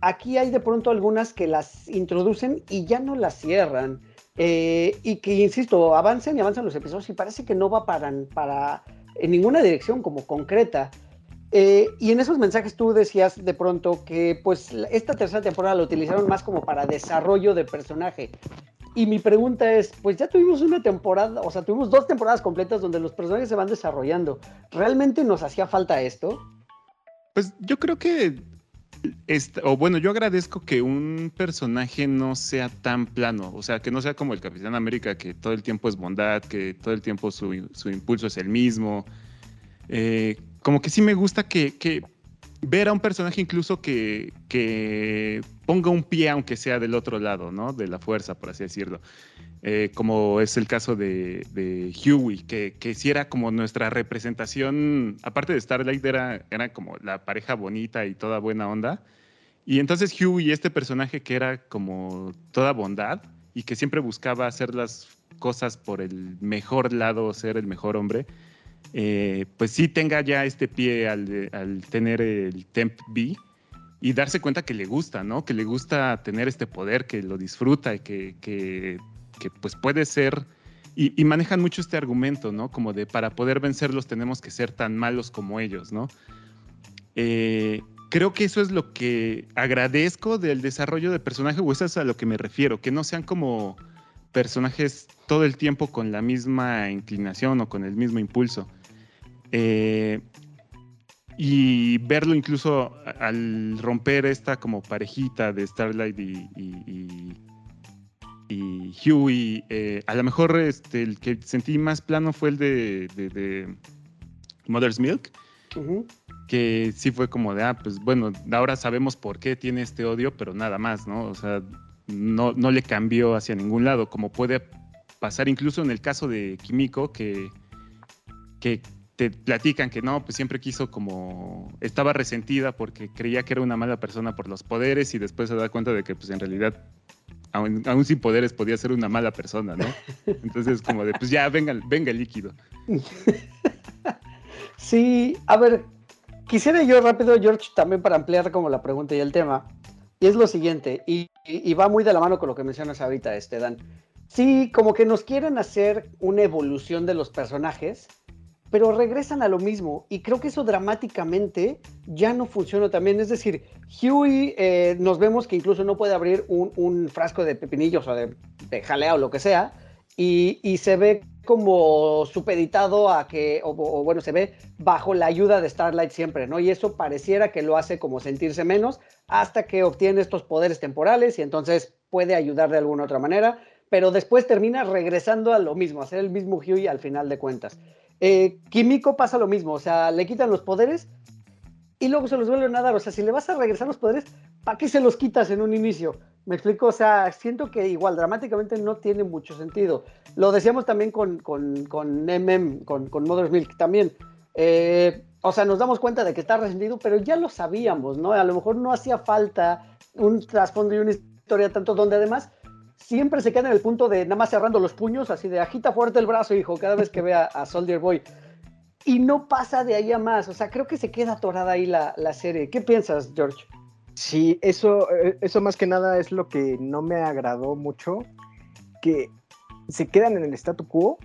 aquí hay de pronto algunas que las introducen y ya no las cierran. Eh, y que, insisto, avancen y avanzan los episodios y parece que no va para, para en ninguna dirección como concreta. Eh, y en esos mensajes tú decías de pronto que pues esta tercera temporada lo utilizaron más como para desarrollo de personaje. Y mi pregunta es, pues ya tuvimos una temporada, o sea, tuvimos dos temporadas completas donde los personajes se van desarrollando. ¿Realmente nos hacía falta esto? Pues yo creo que, o bueno, yo agradezco que un personaje no sea tan plano, o sea, que no sea como el Capitán América, que todo el tiempo es bondad, que todo el tiempo su, su impulso es el mismo. Eh, como que sí me gusta que, ver a un personaje incluso que, que, ponga un pie, aunque sea del otro lado, ¿no? De la fuerza, por así decirlo. Eh, como es el caso de, de Huey, que, que sí era como nuestra representación, aparte de Starlight, era, era como la pareja bonita y toda buena onda. Y entonces Huey, este personaje que era como toda bondad y que siempre buscaba hacer las cosas por el mejor lado, ser el mejor hombre, eh, pues sí tenga ya este pie al, al, tener el Temp B y darse cuenta que le gusta, ¿no? Que le gusta tener este poder, que lo disfruta y que, que, que pues puede ser... Y, manejan mucho este argumento, ¿no? Como de para poder vencerlos tenemos que ser tan malos como ellos, ¿no? Eh, creo que eso es lo que agradezco del desarrollo de personaje, o eso es a lo que me refiero, que no sean como personajes todo el tiempo con la misma inclinación o con el mismo impulso. Eh, y verlo incluso al romper esta como parejita de Starlight y, y Huey, eh, a lo mejor este, el que sentí más plano fue el de, de, de Mother's Milk, uh -huh. que sí fue como de, ah, pues bueno, ahora sabemos por qué tiene este odio, pero nada más, ¿no? O sea, no, no le cambió hacia ningún lado, como puede pasar incluso en el caso de Kimiko, que, que te platican que no, pues siempre quiso como, estaba resentida porque creía que era una mala persona por los poderes y después se da cuenta de que pues en realidad, aún, aún sin poderes, podía ser una mala persona, ¿no? <laughs> Entonces como de, pues ya, venga, venga el líquido. <laughs> Sí, a ver, quisiera yo rápido, George, también para ampliar como la pregunta y el tema, y es lo siguiente, y, y, y va muy de la mano con lo que mencionas ahorita, este, Dan. Sí, como que nos quieren hacer una evolución de los personajes, pero regresan a lo mismo y creo que eso dramáticamente ya no funciona también. Es decir, Huey eh, nos vemos que incluso no puede abrir un, frasco de pepinillos o de, de, jalea o lo que sea y, y se ve como supeditado a que, o, o, bueno, se ve bajo la ayuda de Starlight siempre, ¿no? Y eso pareciera que lo hace como sentirse menos hasta que obtiene estos poderes temporales y entonces puede ayudar de alguna otra manera, pero después termina regresando a lo mismo, a ser el mismo Huey al final de cuentas. Eh, Kimiko pasa lo mismo, o sea, le quitan los poderes y luego se los vuelven a dar. O sea, si le vas a regresar los poderes, ¿para qué se los quitas en un inicio? Me explico, o sea, siento que igual dramáticamente no tiene mucho sentido. Lo decíamos también con, con, con MM, con, con Mother's Milk también. Eh, o sea, nos damos cuenta de que está resentido, pero ya lo sabíamos, ¿no? A lo mejor no hacía falta un trasfondo y una historia tanto donde además siempre se queda en el punto de nada más cerrando los puños, así de agita fuerte el brazo, hijo, cada vez que vea a Soldier Boy. Y no pasa de ahí a más, o sea, creo que se queda atorada ahí la, la serie. ¿Qué piensas, George? Sí, eso, eh, eso más que nada es lo que no me agradó mucho, que se quedan en el statu quo.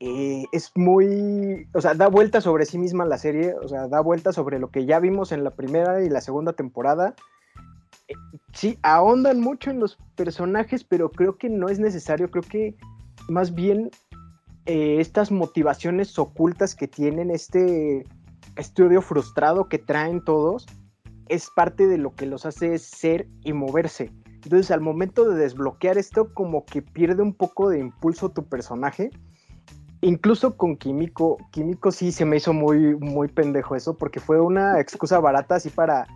eh, es muy, o sea, da vuelta sobre sí misma la serie, o sea, da vuelta sobre lo que ya vimos en la primera y la segunda temporada. Sí, ahondan mucho en los personajes, pero creo que no es necesario, creo que más bien eh, estas motivaciones ocultas que tienen, este estudio frustrado que traen todos, es parte de lo que los hace ser y moverse. Entonces, al momento de desbloquear esto, como que pierde un poco de impulso tu personaje. Incluso con Kimiko, Kimiko sí se me hizo muy, muy pendejo eso, porque fue una excusa barata así para,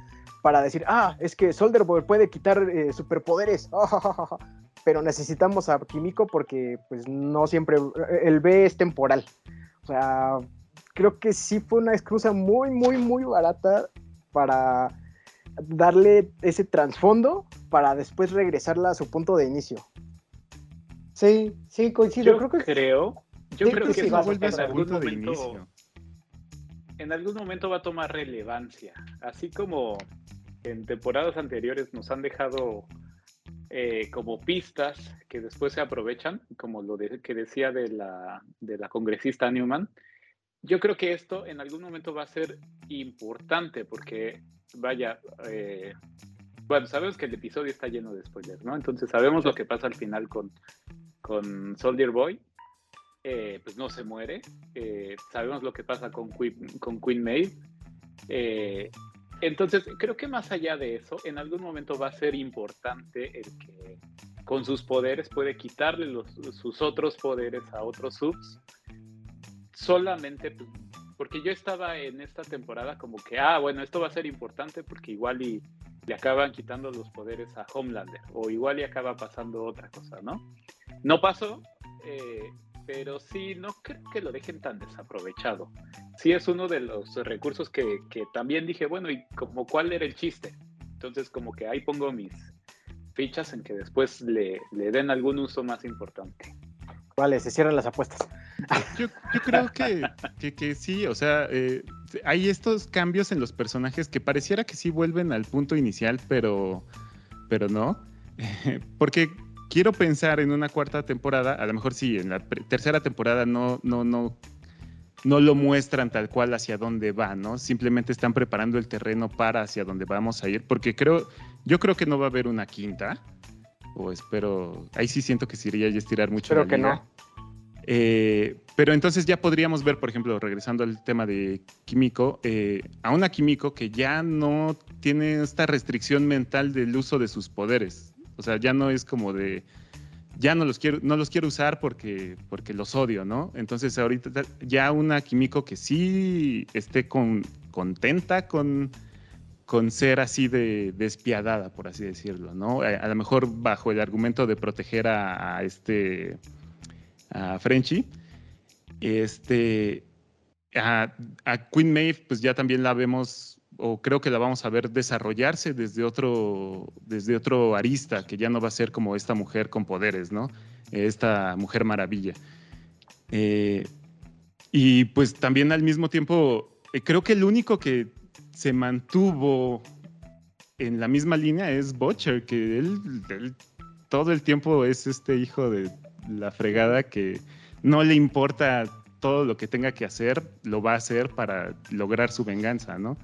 para decir, ah, es que Soldier Boy puede quitar eh, superpoderes, <laughs> pero necesitamos a Kimiko porque pues no siempre, el B es temporal. O sea, creo que sí fue una excusa muy, muy, muy barata para darle ese trasfondo para después regresarla a su punto de inicio. Sí, sí, coincido. Yo creo que creo, yo Sí, creo que que sí, eso va a vuelve a en su algún punto de momento, inicio. en algún momento va a tomar relevancia, así como en temporadas anteriores nos han dejado eh, como pistas que después se aprovechan, como lo de- que decía de la, de la congresista Newman. Yo creo que esto en algún momento va a ser importante porque, vaya, eh, bueno, sabemos que el episodio está lleno de spoilers, ¿no? Entonces sabemos lo que pasa al final con, con Soldier Boy. Eh, pues no se muere. Eh, sabemos lo que pasa con Queen, con Queen Maeve. Eh, entonces, creo que más allá de eso, en algún momento va a ser importante el que con sus poderes puede quitarle los, sus otros poderes a otros subs. Solamente porque yo estaba en esta temporada como que, ah, bueno, esto va a ser importante porque igual y le acaban quitando los poderes a Homelander o igual y acaba pasando otra cosa, ¿no? No pasó, eh, pero sí, no creo que lo dejen tan desaprovechado. Sí es uno de los recursos que, que también dije, bueno, ¿y como cuál era el chiste? Entonces como que ahí pongo mis fichas en que después le, le den algún uso más importante. Vale, se cierran las apuestas. Yo, yo creo que, que, que sí, o sea, eh, hay estos cambios en los personajes que pareciera que sí vuelven al punto inicial, pero, pero no. <laughs> Porque quiero pensar en una cuarta temporada, a lo mejor sí, en la tercera temporada no, no, no, no lo muestran tal cual hacia dónde va, ¿no? Simplemente están preparando el terreno para hacia dónde vamos a ir, porque creo, yo creo que no va a haber una quinta, o espero, ahí sí siento que sería ya estirar mucho. Espero que liga. no. Eh, pero entonces ya podríamos ver, por ejemplo, regresando al tema de Kimiko, eh, a una Kimiko que ya no tiene esta restricción mental del uso de sus poderes. O sea, ya no es como de, ya no los quiero, no los quiero usar porque, porque los odio, ¿no? Entonces ahorita ya una Kimiko que sí esté con, contenta con, con ser así de despiadada, por así decirlo, ¿no? A, a lo mejor bajo el argumento de proteger a, a este a Frenchy. Este, a, a Queen Maeve, pues ya también la vemos, o creo que la vamos a ver desarrollarse desde otro, desde otro arista, que ya no va a ser como esta mujer con poderes, ¿no? Esta mujer maravilla. Eh, y pues también al mismo tiempo, eh, creo que el único que se mantuvo en la misma línea es Butcher, que él, él todo el tiempo es este hijo de la fregada que no le importa todo lo que tenga que hacer, lo va a hacer para lograr su venganza, ¿no?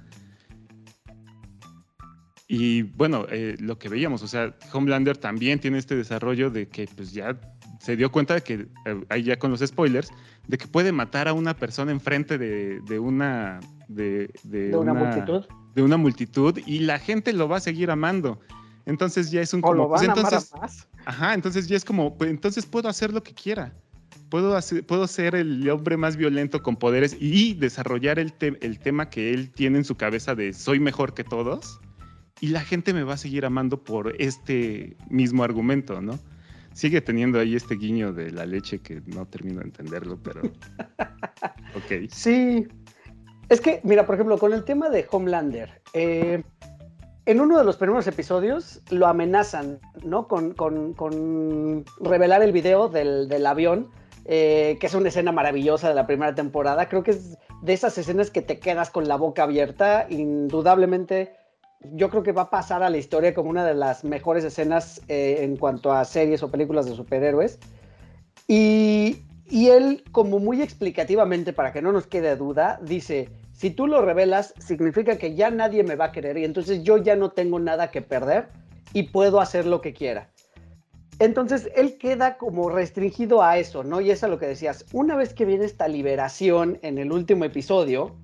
Y bueno, eh, lo que veíamos, o sea, Homelander también tiene este desarrollo de que pues ya se dio cuenta de que, eh, ahí ya con los spoilers, de que puede matar a una persona enfrente de, de una... De, de de una, multitud. de una multitud y la gente lo va a seguir amando. Entonces ya es un O como, lo pues van a amar entonces, a más. Ajá, entonces ya es como, pues entonces puedo hacer lo que quiera. Puedo, hacer, puedo ser el hombre más violento con poderes y desarrollar el, te- el tema que él tiene en su cabeza de soy mejor que todos y la gente me va a seguir amando por este mismo argumento, ¿no? Sigue teniendo ahí este guiño de la leche que no termino de entenderlo, pero... <laughs> ok. Sí. Es que, mira, por ejemplo, con el tema de Homelander, eh, en uno de los primeros episodios lo amenazan, ¿no? Con, con- con revelar el video del, del avión, eh, que es una escena maravillosa de la primera temporada. Creo que es de esas escenas que te quedas con la boca abierta. Indudablemente, yo creo que va a pasar a la historia como una de las mejores escenas eh, en cuanto a series o películas de superhéroes. Y, y él, como muy explicativamente, para que no nos quede duda, dice, si tú lo revelas, significa que ya nadie me va a querer y entonces yo ya no tengo nada que perder y puedo hacer lo que quiera. Entonces él queda como restringido a eso, ¿no? Y es a lo que decías. Una vez que viene esta liberación en el último episodio,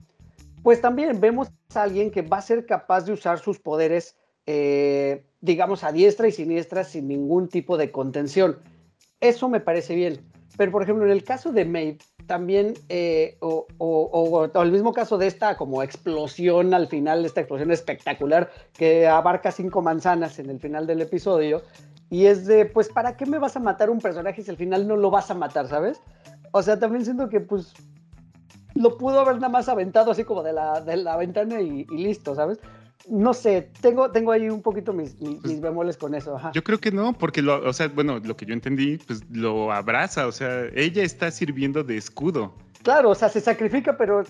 pues también vemos a alguien que va a ser capaz de usar sus poderes, eh, digamos, a diestra y siniestra sin ningún tipo de contención. Eso me parece bien. Pero, por ejemplo, en el caso de Maeve, también, eh, o, o- o- el mismo caso de esta como explosión al final, esta explosión espectacular que abarca cinco manzanas en el final del episodio, y es de, pues, ¿para qué me vas a matar un personaje si al final no lo vas a matar, ¿sabes? O sea, también siento que, pues, lo pudo haber nada más aventado así como de la, de la ventana y, y listo, ¿sabes? No sé, tengo, tengo ahí un poquito mis, mis, mis bemoles con eso. Ajá. Yo creo que no, porque, lo, o sea, bueno, lo que yo entendí, pues lo abraza, o sea, ella está sirviendo de escudo. Claro, o sea, se sacrifica, pero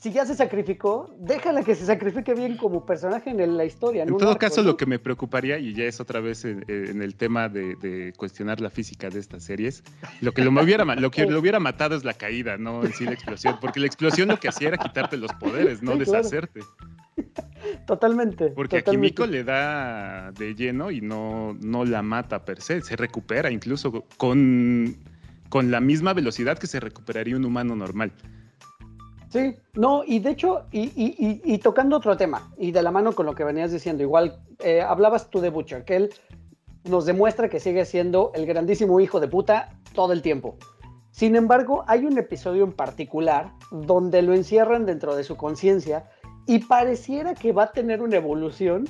si ya se sacrificó, déjala que se sacrifique bien como personaje en la historia. En todo arco, caso, ¿no? lo que me preocuparía, y ya es otra vez en, en el tema de, de cuestionar la física de estas series, lo que lo, me hubiera, ma- lo que lo hubiera matado es la caída, no en sí la explosión, porque la explosión lo que hacía era quitarte los poderes, no Sí, claro. deshacerte. Totalmente. Porque a. Kimiko le da de lleno y no, no la mata per se, se recupera incluso con, con la misma velocidad que se recuperaría un humano normal. Sí, no, y de hecho, y, tocando otro tema, y de la mano con lo que venías diciendo, igual eh, hablabas tú de Butcher, que él nos demuestra que sigue siendo el grandísimo hijo de puta todo el tiempo. Sin embargo, hay un episodio en particular donde lo encierran dentro de su conciencia y pareciera que va a tener una evolución,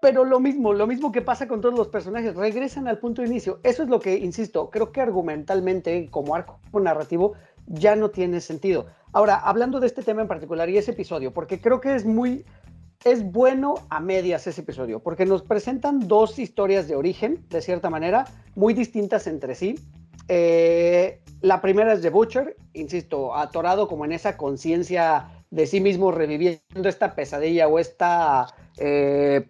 pero lo mismo, lo mismo que pasa con todos los personajes, regresan al punto de inicio. Eso es lo que, insisto, creo que argumentalmente, como arco narrativo, ya no tiene sentido. Ahora, hablando de este tema en particular y ese episodio, porque creo que es muy, es bueno a medias ese episodio, porque nos presentan dos historias de origen, de cierta manera, muy distintas entre sí. Eh, la primera es de Butcher, insisto, atorado como en esa conciencia de sí mismo, reviviendo esta pesadilla o esta, eh,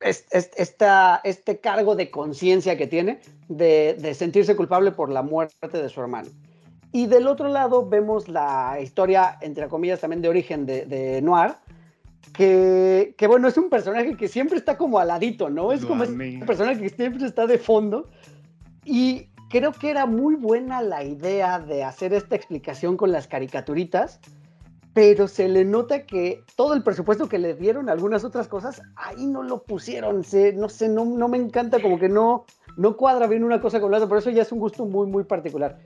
este cargo de conciencia que tiene de sentirse culpable por la muerte de su hermano. Y del otro lado vemos la historia, entre comillas, también de origen de, de Noir, que, que, bueno, es un personaje que siempre está como aladito, ¿no? Es como un personaje que siempre está de fondo. Y creo que era muy buena la idea de hacer esta explicación con las caricaturitas, pero se le nota que todo el presupuesto que le dieron a algunas otras cosas, ahí no lo pusieron. Se, no sé, no, no me encanta, como que no, no cuadra bien una cosa con la otra, por eso ya es un gusto muy, muy particular.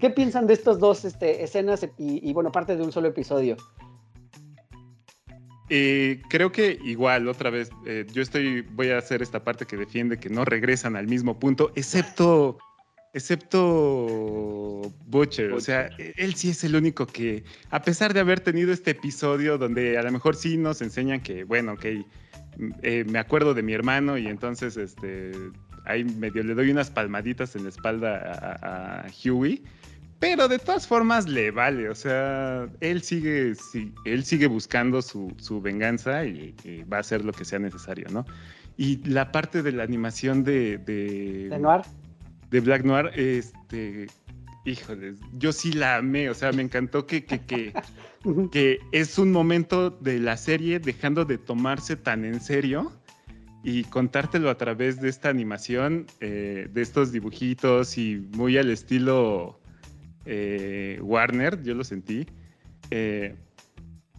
¿Qué piensan de estas dos este, escenas y, y, bueno, parte de un solo episodio? Eh, creo que igual, otra vez, eh, yo estoy, voy a hacer esta parte que defiende que no regresan al mismo punto, excepto, excepto Butcher. O sea, él sí es el único que, a pesar de haber tenido este episodio donde a lo mejor sí nos enseñan que, bueno, ok, eh, me acuerdo de mi hermano y entonces, este, ahí medio le doy unas palmaditas en la espalda a, a Huey. Pero de todas formas le vale, o sea, él sigue, sí, él sigue buscando su, su venganza y, y, va a hacer lo que sea necesario, ¿no? Y la parte de la animación de... De, ¿De Noir? De Black Noir, este... Híjoles, yo sí la amé, o sea, me encantó que, que, que, <laughs> que es un momento de la serie dejando de tomarse tan en serio y contártelo a través de esta animación, eh, de estos dibujitos y muy al estilo eh, Warner, yo lo sentí. Eh,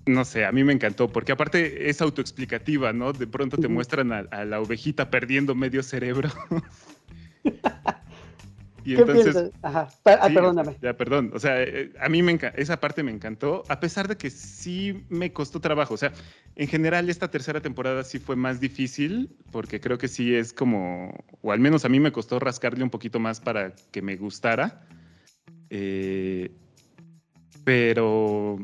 no sé, a mí me encantó, porque aparte es autoexplicativa, ¿no? De pronto te muestran a, a la ovejita perdiendo medio cerebro. <laughs> Y ¿Qué entonces, piensas? Ajá. Ah, Sí, perdóname. Ya, perdón. O sea, eh, a mí me esa parte me encantó, a pesar de que sí me costó trabajo. O sea, en general esta tercera temporada sí fue más difícil, porque creo que sí es como, o al menos a mí me costó rascarle un poquito más para que me gustara. Eh, pero...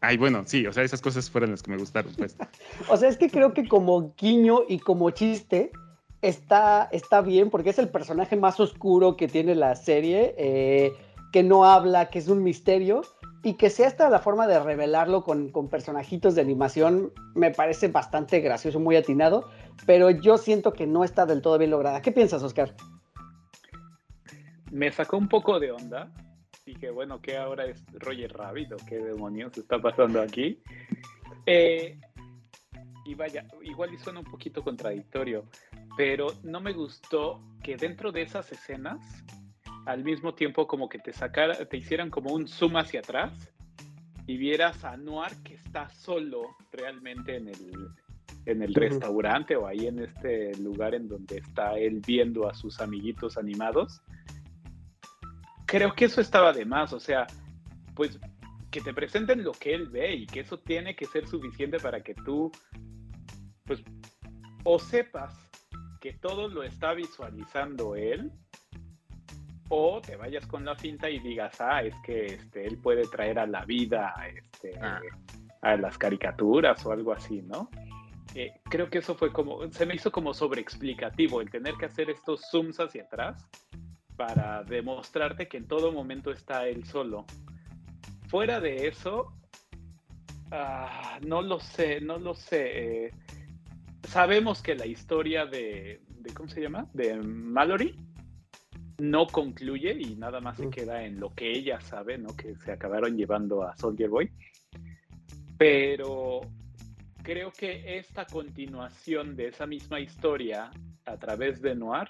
Ay, bueno, sí, o sea, esas cosas fueron las que me gustaron, pues. <laughs> O sea, es que creo que como guiño y como chiste está, está bien porque es el personaje más oscuro que tiene la serie, eh, que no habla, que es un misterio y que sea esta la forma de revelarlo con, con personajitos de animación me parece bastante gracioso, muy atinado, pero yo siento que no está del todo bien lograda. ¿Qué piensas, Oscar? Me sacó un poco de onda. Dije, bueno, ¿qué ahora es Roger Rabbit o qué demonios está pasando aquí? Eh, y vaya, igual y suena un poquito contradictorio, pero no me gustó que dentro de esas escenas, al mismo tiempo como que te sacara, te hicieran como un zoom hacia atrás y vieras a Noir que está solo realmente en el, en el restaurante o ahí en este lugar en donde está él viendo a sus amiguitos animados. Creo que eso estaba de más, o sea, pues que te presenten lo que él ve y que eso tiene que ser suficiente para que tú, pues, o sepas que todo lo está visualizando él, o te vayas con la finta y digas, ah, es que este, él puede traer a la vida este, Ah. a las caricaturas o algo así, ¿no? Eh, creo que eso fue como, se me hizo como sobreexplicativo el tener que hacer estos zooms hacia atrás para demostrarte que en todo momento está él solo. Fuera de eso, ah, no lo sé, no lo sé. eh, sabemos que la historia de, de, ¿cómo se llama? De Mallory no concluye y nada más se Mm. queda en lo que ella sabe, ¿no? Que se acabaron llevando a Soldier Boy. Pero creo que esta continuación de esa misma historia a través de Noir,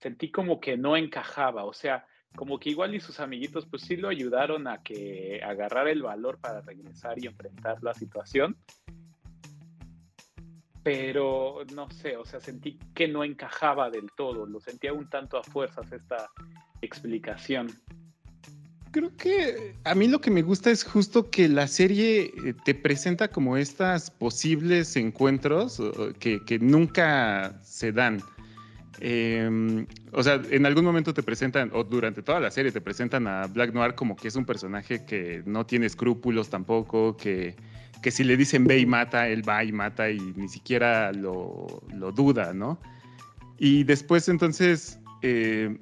sentí como que no encajaba, o sea, como que igual y sus amiguitos pues sí lo ayudaron a que agarrar el valor para regresar y enfrentar la situación. Pero no sé, o sea, sentí que no encajaba del todo, lo sentía un tanto a fuerzas esta explicación. Creo que a mí lo que me gusta es justo que la serie eh, te presenta como estas posibles encuentros que, nunca se dan. Eh, o sea, en algún momento te presentan, o durante toda la serie te presentan a Black Noir como que es un personaje que no tiene escrúpulos tampoco, que, que si le dicen ve y mata, él va y mata y ni siquiera lo, lo duda, ¿no? Y después entonces eh,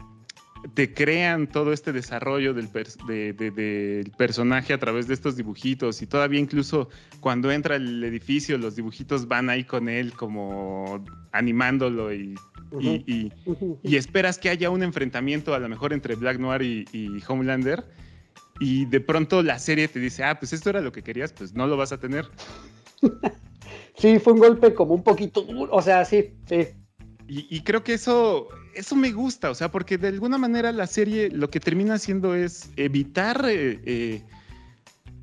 te crean todo este desarrollo del, de- de- del personaje a través de estos dibujitos y todavía incluso cuando entra al edificio los dibujitos van ahí con él como animándolo y, y- y- Ujú. y esperas que haya un enfrentamiento a lo mejor entre Black Noir y, y Homelander y de pronto la serie te dice, ah, pues esto era lo que querías, pues no lo vas a tener. <laughs> Sí, fue un golpe como un poquito duro, o sea, sí, sí. Y, y creo que eso, eso me gusta, o sea, porque de alguna manera la serie lo que termina haciendo es evitar eh, eh,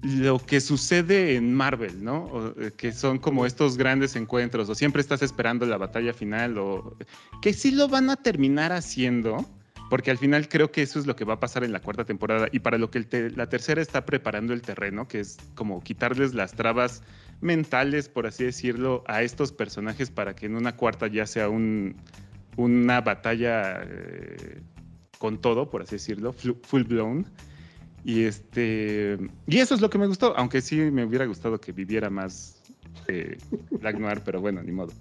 lo que sucede en Marvel, ¿no? O, eh, que son como estos grandes encuentros, o siempre estás esperando la batalla final, o que sí lo van a terminar haciendo, porque al final creo que eso es lo que va a pasar en la cuarta temporada, y para lo que la tercera está preparando el terreno, que es como quitarles las trabas mentales, por así decirlo, a estos personajes para que en una cuarta ya sea un, una batalla eh, con todo, por así decirlo, full blown. Y este y eso es lo que me gustó, aunque sí me hubiera gustado que viviera más eh, Black Noir, pero bueno, ni modo.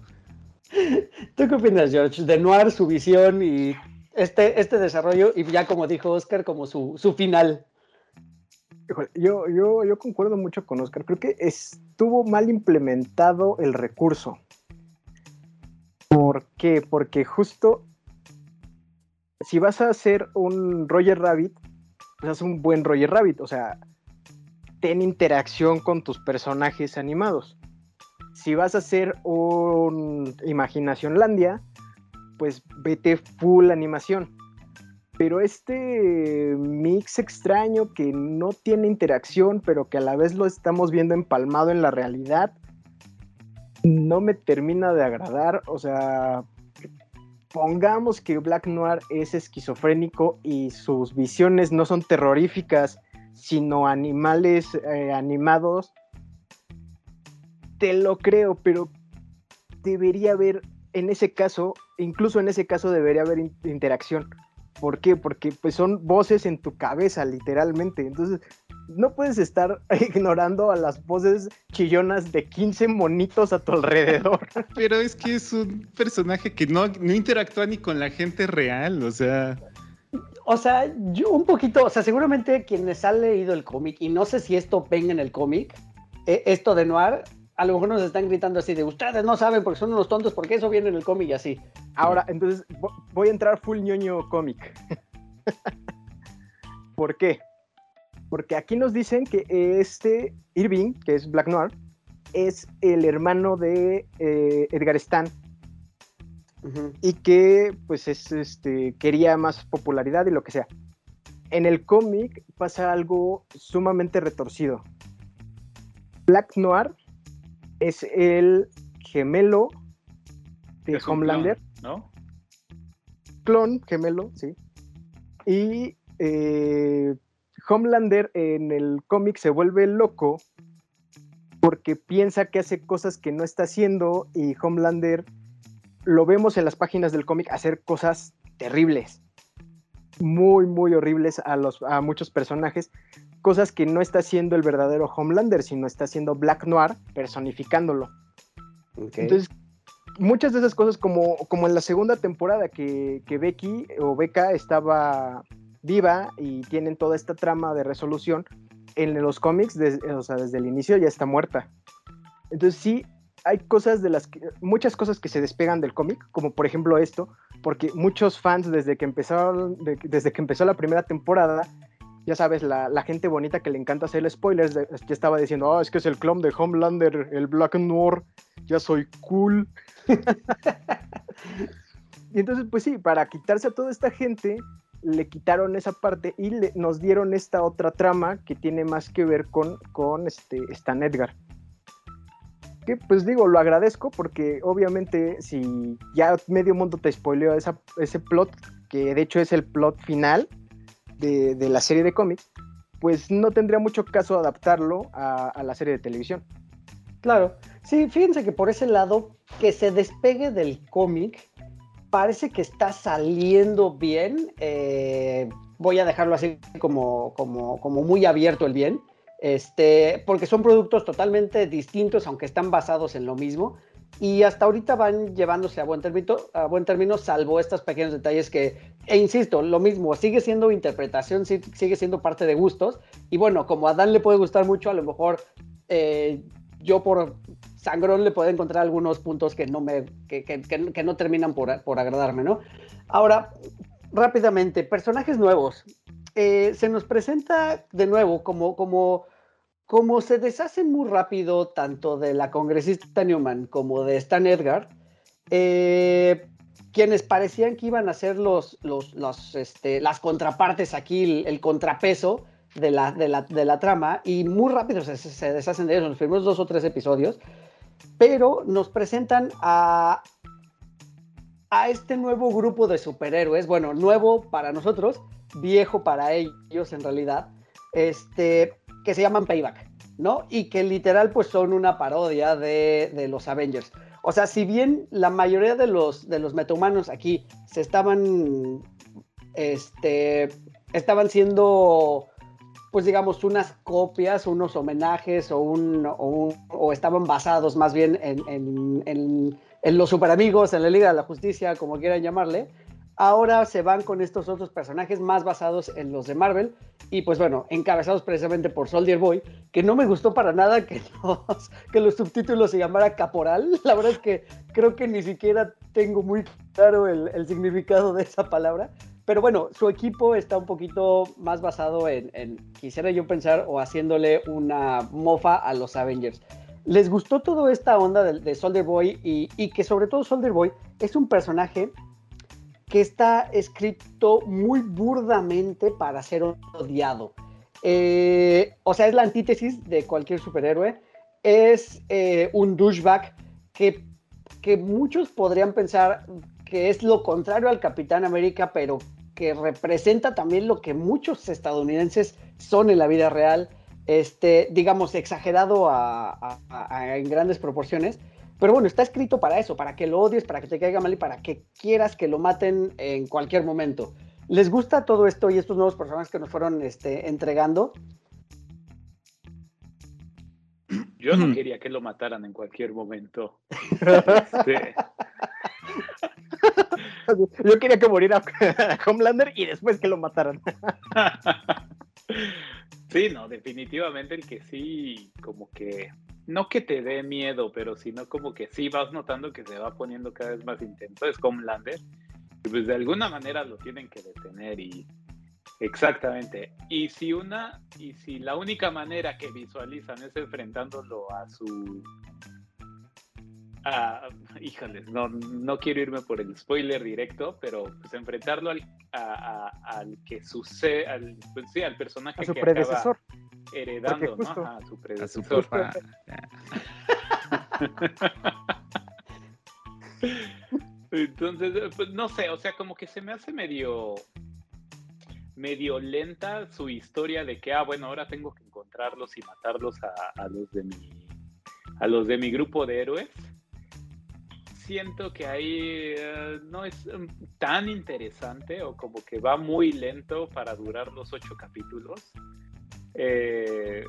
<laughs> ¿Tú qué opinas, George? De Noir, su visión y este, este desarrollo, y ya como dijo Oscar, como su, su final. Yo, yo, yo concuerdo mucho con Oscar. Creo que estuvo mal implementado el recurso. ¿Por qué? Porque justo si vas a hacer un Roger Rabbit, pues haz un buen Roger Rabbit. O sea, ten interacción con tus personajes animados. Si vas a hacer un Imaginación Landia, pues vete full animación pero este mix extraño que no tiene interacción, pero que a la vez lo estamos viendo empalmado en la realidad, no me termina de agradar. O sea, pongamos que Black Noir es esquizofrénico y sus visiones no son terroríficas, sino animales eh, animados, te lo creo, pero debería haber, en ese caso, incluso en ese caso debería haber in- interacción. ¿Por qué? Porque pues son voces en tu cabeza, literalmente. Entonces, no puedes estar <laughs> ignorando a las voces chillonas de 15 monitos a tu alrededor. <laughs> Pero es que es un personaje que no, no interactúa ni con la gente real, o sea. O sea, yo un poquito, o sea, seguramente quienes han leído el cómic, y no sé si esto venga en el cómic, eh, esto de Noir, a lo mejor nos están gritando así de ustedes no saben porque son unos tontos, porque eso viene en el cómic y así. Ahora, entonces vo- voy a entrar full ñoño cómic. <laughs> ¿Por qué? Porque aquí nos dicen que este Irving, que es Black Noir, es el hermano de eh, Edgar Stan y que pues es este quería más popularidad y lo que sea. En el cómic pasa algo sumamente retorcido. Black Noir es el gemelo de Es Homelander clon, ¿No? clon gemelo, sí. Y eh, Homelander en el cómic se vuelve loco porque piensa que hace cosas que no está haciendo y Homelander lo vemos en las páginas del cómic hacer cosas terribles, muy, muy horribles a, los, a muchos personajes, cosas que no está haciendo el verdadero Homelander, sino está haciendo Black Noir personificándolo. Ok. Entonces, muchas de esas cosas, como, como en la segunda temporada, que, que Becky o Becca estaba viva y tienen toda esta trama de resolución, en los cómics, des- o sea, desde el inicio ya está muerta. Entonces, sí, hay cosas de las que, muchas cosas que se despegan del cómic, como por ejemplo esto, porque muchos fans desde que empezaron, de- desde que empezó la primera temporada, ya sabes, la, gente bonita que le encanta hacer spoilers, de- estaba diciendo, ah, es que es el clon de Homelander, el Black Noir, ya soy cool. <laughs> y entonces, pues sí, para quitarse a toda esta gente, le quitaron esa parte y nos dieron esta otra trama que tiene más que ver con, este, Stan Edgar. Que pues digo, lo agradezco porque obviamente si ya medio mundo te spoileó ese plot, que de hecho es el plot final de, la serie de cómics, pues no tendría mucho caso adaptarlo a- a la serie de televisión. Claro. Sí, fíjense que por ese lado, que se despegue del cómic, parece que está saliendo bien. eh, voy a dejarlo así como, como, como muy abierto el bien. Este, porque son productos totalmente distintos, aunque están basados en lo mismo. Y hasta ahorita van llevándose a buen término, a buen término salvo estos pequeños detalles que, e insisto, lo mismo, sigue siendo interpretación, sigue siendo parte de gustos. Y bueno, como a Dan le puede gustar mucho, a lo mejor eh, yo por sangrón le puedo encontrar algunos puntos que no me que, que- que- que no terminan por, por agradarme, ¿no? Ahora, rápidamente, personajes nuevos. Eh, se nos presenta de nuevo como, como, como se deshacen muy rápido tanto de la congresista Newman como de Stan Edgar, eh, quienes parecían que iban a ser los, este, las contrapartes aquí, el, el contrapeso de la, de, la, de la trama, y muy rápido se, se deshacen de ellos en los primeros dos o tres episodios, pero nos presentan a, a este nuevo grupo de superhéroes, bueno, nuevo para nosotros, viejo para ellos en realidad, este, que se llaman Payback, ¿no? Y que literal pues son una parodia de, de los Avengers. O sea, si bien la mayoría de los, de los metahumanos aquí se estaban, este, estaban siendo, pues digamos, unas copias, unos homenajes o, un, o, un- o estaban basados más bien en, en- en- en los superamigos, en la Liga de la Justicia, como quieran llamarle, ahora se van con estos otros personajes más basados en los de Marvel y pues bueno, encabezados precisamente por Soldier Boy, que no me gustó para nada que <laughs> los, que los subtítulos se llamara Caporal. <laughs> La verdad es que creo que ni siquiera tengo muy claro el, significado de esa palabra. Pero bueno, su equipo está un poquito más basado en, quisiera yo pensar, o haciéndole una mofa a los Avengers. ¿Les gustó toda esta onda de, Soldier Boy? Y que sobre todo Soldier Boy es un personaje que está escrito muy burdamente para ser odiado. Eh, o sea, es la antítesis de cualquier superhéroe. Es eh, un douchebag que, que muchos podrían pensar que es lo contrario al Capitán América, pero que representa también lo que muchos estadounidenses son en la vida real, este, digamos, exagerado en grandes proporciones. Pero bueno, está escrito para eso, para que lo odies, para que te caiga mal y para que quieras que lo maten en cualquier momento. ¿Les gusta todo esto y estos nuevos personajes que nos fueron este, entregando? Yo no quería que lo mataran en cualquier momento. <laughs> Este, <laughs> Yo quería que muriera <laughs> Homelander y después que lo mataran. Sí, no, definitivamente el que sí, como que, no que te dé miedo, pero sino como que sí vas notando que se va poniendo cada vez más intenso, es Homelander. Y pues de alguna manera lo tienen que detener y exactamente. Y si una, y si la única manera que visualizan es enfrentándolo a su Ah, híjoles, no, no quiero irme por el spoiler directo, pero pues enfrentarlo al, al que sucede, al, pues, sí, al personaje su que predecesor. acaba heredando, ¿no? justo- a su A su predecesor. <laughs> Entonces, eh, pues no sé, o sea, como que se me hace medio medio lenta su historia de que, ah, bueno, ahora tengo que encontrarlos y matarlos a, a los de mi a los de mi grupo de héroes. Siento que ahí eh, no es um, tan interesante o como que va muy lento para durar los ocho capítulos. Eh,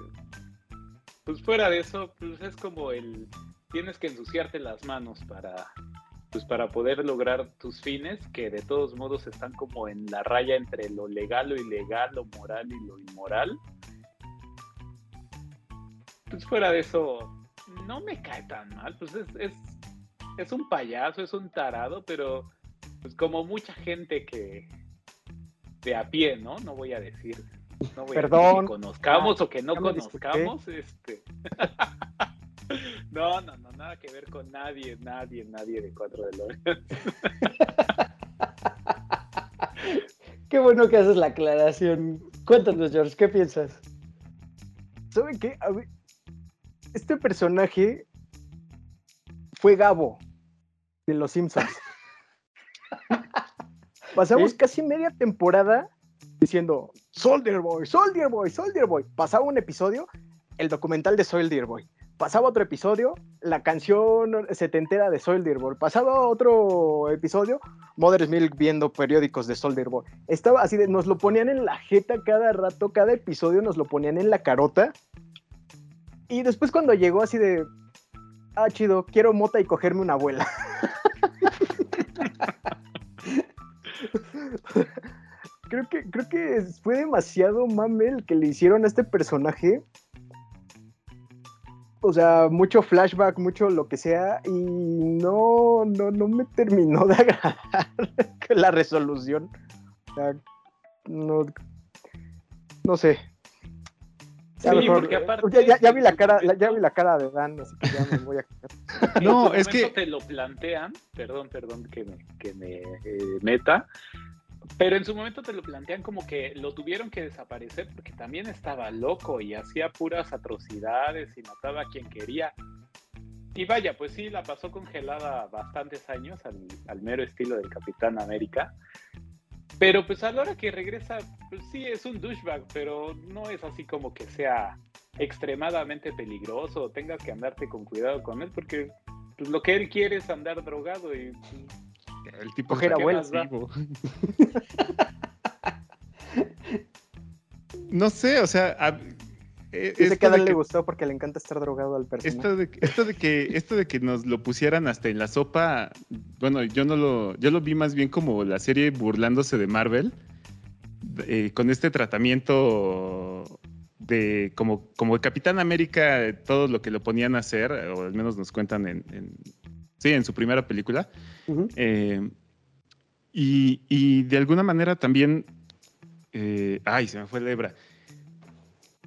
pues fuera de eso, pues es como el tienes que ensuciarte las manos para pues para poder lograr tus fines que de todos modos están como en la raya entre lo legal, lo ilegal, lo moral y lo inmoral. Pues fuera de eso, no me cae tan mal, pues es, es, es un payaso, es un tarado, pero pues como mucha gente que de a pie, ¿no? No voy a decir, no voy a decir Perdón. que conozcamos Ah, o que no conozcamos, este. <laughs> no, no, no, nada que ver con nadie, nadie, nadie de Cuatro de Lores. Qué bueno que haces la aclaración. Cuéntanos, George, ¿qué piensas? ¿Saben qué? A ver, este personaje fue Gabo de Los Simpsons. <laughs> Pasamos ¿Sí? casi media temporada diciendo Soldier Boy, Soldier Boy, Soldier Boy. Pasaba un episodio, el documental de Soldier Boy. Pasaba otro episodio, la canción setentera de Soldier Boy. Pasaba otro episodio, Mother's Milk viendo periódicos de Soldier Boy. Estaba así de, nos lo ponían en la jeta cada rato, cada episodio nos lo ponían en la carota. Y después cuando llegó así de, ah, chido, quiero mota y cogerme una abuela. <laughs> creo que, creo que fue demasiado mame el que le hicieron a este personaje. O sea, mucho flashback, mucho lo que sea, y no, no, no me terminó de <laughs> agradar la resolución. O sea, no, no sé. Ya Sí, mejor- porque aparte- ya, ya- ya vi la cara, la- ya vi la cara de Dan, así que ya me voy a quitar. No, es que- te lo plantean, perdón, perdón que me, que me eh, meta, pero en su momento te lo plantean como que lo tuvieron que desaparecer porque también estaba loco y hacía puras atrocidades y mataba a quien quería. Y vaya, pues sí, la pasó congelada bastantes años al, mero estilo del Capitán América. Pero pues a la hora que regresa, pues sí es un douchebag, pero no es así como que sea extremadamente peligroso tengas que andarte con cuidado con él, porque pues, lo que él quiere es andar drogado y El tipo Coger abuelas. <laughs> No sé, o sea, a- eh, Dice que a de Dan le gustó porque le encanta estar drogado al personaje. Esto de, esto de que esto de que nos lo pusieran hasta en la sopa, bueno, yo no lo yo lo vi más bien como la serie burlándose de Marvel eh, con este tratamiento de como como Capitán América eh, todo lo que lo ponían a hacer o al menos nos cuentan en, en- sí en su primera película eh, y, y de alguna manera también. eh, ay, se me fue la hebra.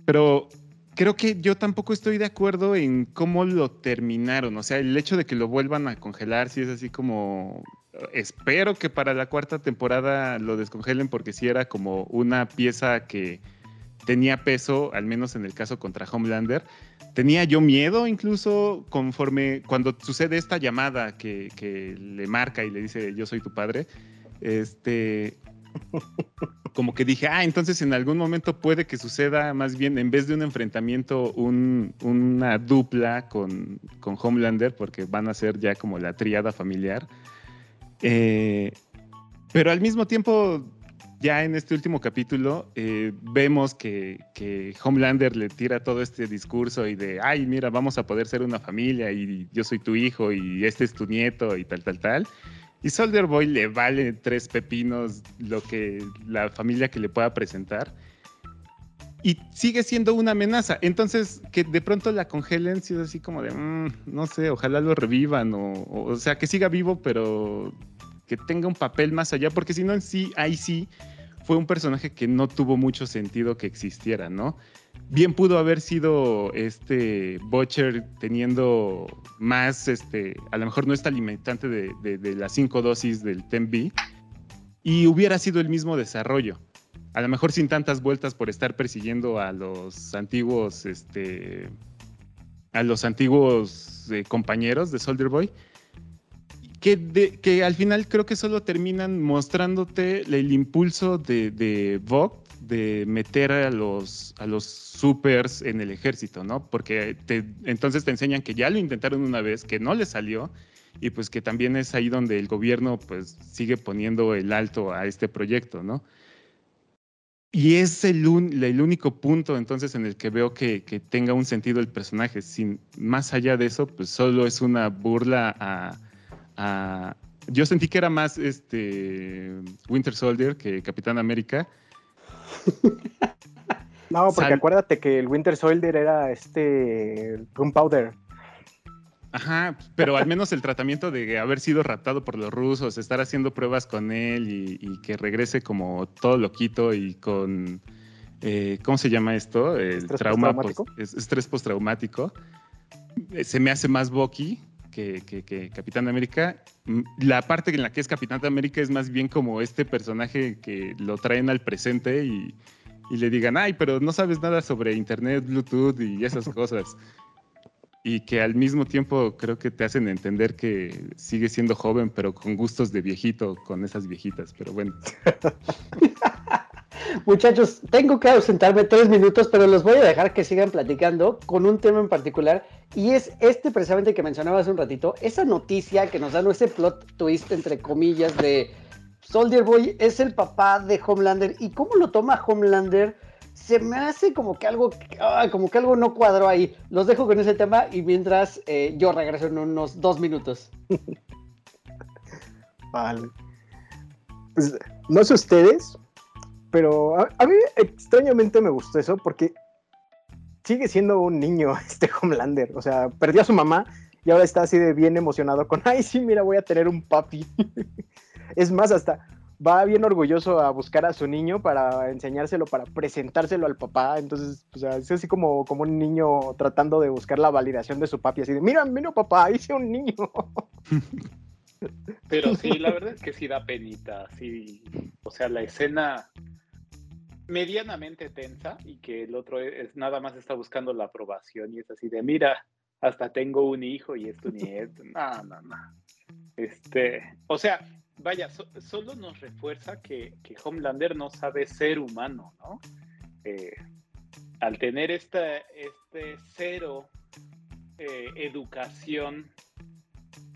Pero creo que yo tampoco estoy de acuerdo en cómo lo terminaron. O sea, el hecho de que lo vuelvan a congelar, sí es así como. Espero que para la cuarta temporada lo descongelen porque sí era como una pieza que tenía peso, al menos en el caso contra Homelander. Tenía yo miedo incluso conforme cuando sucede esta llamada que, que le marca y le dice yo soy tu padre. Este, <laughs> como que dije, ah, entonces en algún momento puede que suceda más bien, en vez de un enfrentamiento, un, una dupla con, con, Homelander, porque van a ser ya como la triada familiar. Eh, pero al mismo tiempo, ya en este último capítulo, eh, vemos que, que, Homelander le tira todo este discurso y de, ay, mira, vamos a poder ser una familia y yo soy tu hijo y este es tu nieto y tal, tal, tal. Y Soldier Boy le vale tres pepinos lo que la familia que le pueda presentar. Y sigue siendo una amenaza. Entonces, que de pronto la congelen, si es así como de, mm, no sé, ojalá lo revivan. O, o, sea, que siga vivo, pero que tenga un papel más allá. Porque si no, en sí, ahí sí, fue un personaje que no tuvo mucho sentido que existiera, ¿no? bien pudo haber sido este Butcher teniendo más, este, a lo mejor no está limitante de, de, las cinco dosis del TEMB y hubiera sido el mismo desarrollo. A lo mejor sin tantas vueltas por estar persiguiendo a los antiguos, este, a los antiguos eh, compañeros de Soldier Boy, que, que, al final creo que solo terminan mostrándote el impulso de, de Vogue de meter a los, a los supers en el ejército, ¿no? Porque entonces te enseñan que ya lo intentaron una vez, que no le salió, y pues que también es ahí donde el gobierno pues sigue poniendo el alto a este proyecto, ¿no? Y es el, el único punto entonces en el que veo que, tenga un sentido el personaje. Sin, más allá de eso, pues solo es una burla a, a... Yo sentí que era más este Winter Soldier que Capitán América, no, porque acuérdate que el Winter Soldier era este Gunpowder. Ajá, pero al menos el tratamiento de haber sido raptado por los rusos, estar haciendo pruebas con él y, que regrese como todo loquito y con, eh, ¿cómo se llama esto? El trauma, estrés postraumático. Eh, se me hace más Bucky que, que, Capitán América. Mm, la parte en la que es Capitán América es más bien como este personaje que lo traen al presente y, y le digan, ay, pero no sabes nada sobre Internet, Bluetooth y esas <laughs> cosas. Y que al mismo tiempo creo que te hacen entender que sigue siendo joven, pero con gustos de viejito con esas viejitas. Pero bueno. <laughs> Muchachos, tengo que ausentarme tres minutos, pero los voy a dejar que sigan platicando con un tema en particular. Y es este precisamente que mencionaba hace un ratito, esa noticia que nos dan, ese plot twist, entre comillas, de Soldier Boy es el papá de Homelander. ¿Y cómo lo toma Homelander? Se me hace como que algo, como que algo no cuadró ahí. Los dejo con ese tema y mientras eh, yo regreso en unos dos minutos. <laughs> vale. Pues no sé ustedes, pero a, mí extrañamente me gustó eso porque sigue siendo un niño <laughs> este Homelander. O sea, perdió a su mamá y ahora está así de bien emocionado con, ay, sí, mira, voy a tener un papi. <laughs> es más, hasta va bien orgulloso a buscar a su niño para enseñárselo, para presentárselo al papá. Entonces, o sea, es así como, como un niño tratando de buscar la validación de su papi, así de, mira, mira, papá, <laughs> hice un niño. <laughs> Pero sí, la verdad es que sí da penita, sí. O sea, la escena medianamente tensa y que el otro es, nada más está buscando la aprobación y es así de, mira, hasta tengo un hijo y es tu nieto. No, no, no. Este, o sea, vaya, solo nos refuerza que, que, Homelander no sabe ser humano, ¿no? Eh, al tener esta, este cero eh, educación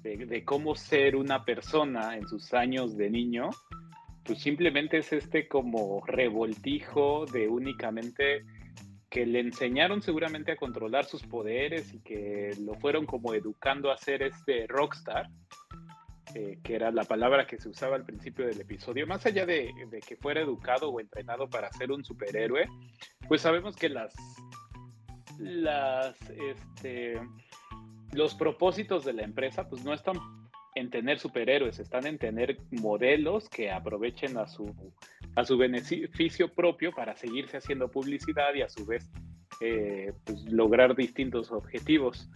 de, cómo ser una persona en sus años de niño, pues simplemente es este como revoltijo de únicamente que le enseñaron seguramente a controlar sus poderes y que lo fueron como educando a ser este rockstar, eh, que era la palabra que se usaba al principio del episodio, más allá de, que fuera educado o entrenado para ser un superhéroe, pues sabemos que las, las, este, los propósitos de la empresa pues no están en tener superhéroes, están en tener modelos que aprovechen a su, a su beneficio propio para seguirse haciendo publicidad y a su vez eh, pues, lograr distintos objetivos.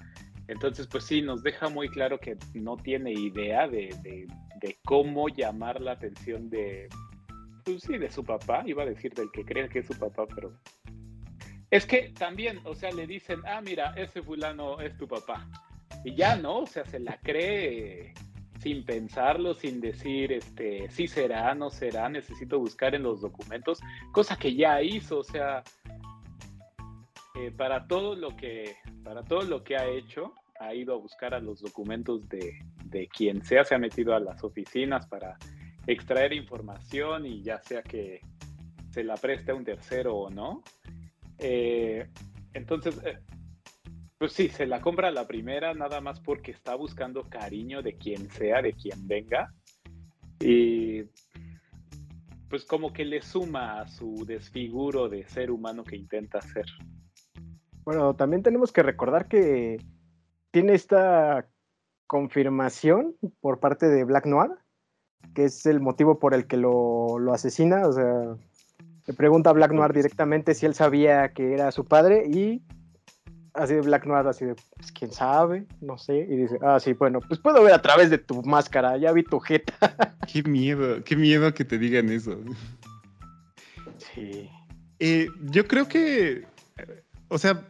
Entonces, pues sí, nos deja muy claro que no tiene idea de, de, cómo llamar la atención de, pues sí, de su papá, iba a decir del que cree que es su papá, pero Es que también, o sea, le dicen, ah, mira, ese fulano es tu papá. Y ya, ¿no? O sea, se la cree sin pensarlo, sin decir, este, sí será, no será, necesito buscar en los documentos, cosa que ya hizo, o sea, eh, para todo lo que, para todo lo que ha hecho, ha ido a buscar a los documentos de, de quien sea, se ha metido a las oficinas para extraer información y ya sea que se la preste a un tercero o no. Eh, entonces, eh, pues sí, se la compra la primera nada más porque está buscando cariño de quien sea, de quien venga. Y pues como que le suma a su desfiguro de ser humano que intenta ser. Bueno, también tenemos que recordar que tiene esta confirmación por parte de Black Noir, que es el motivo por el que lo, lo asesina. O sea, le pregunta a Black Noir directamente si él sabía que era su padre y así de Black Noir, así de, pues quién sabe, no sé, y dice, ah, sí, bueno, pues puedo ver a través de tu máscara, ya vi tu jeta. <laughs> Qué miedo, qué miedo que te digan eso. Sí. Eh, yo creo que, o sea,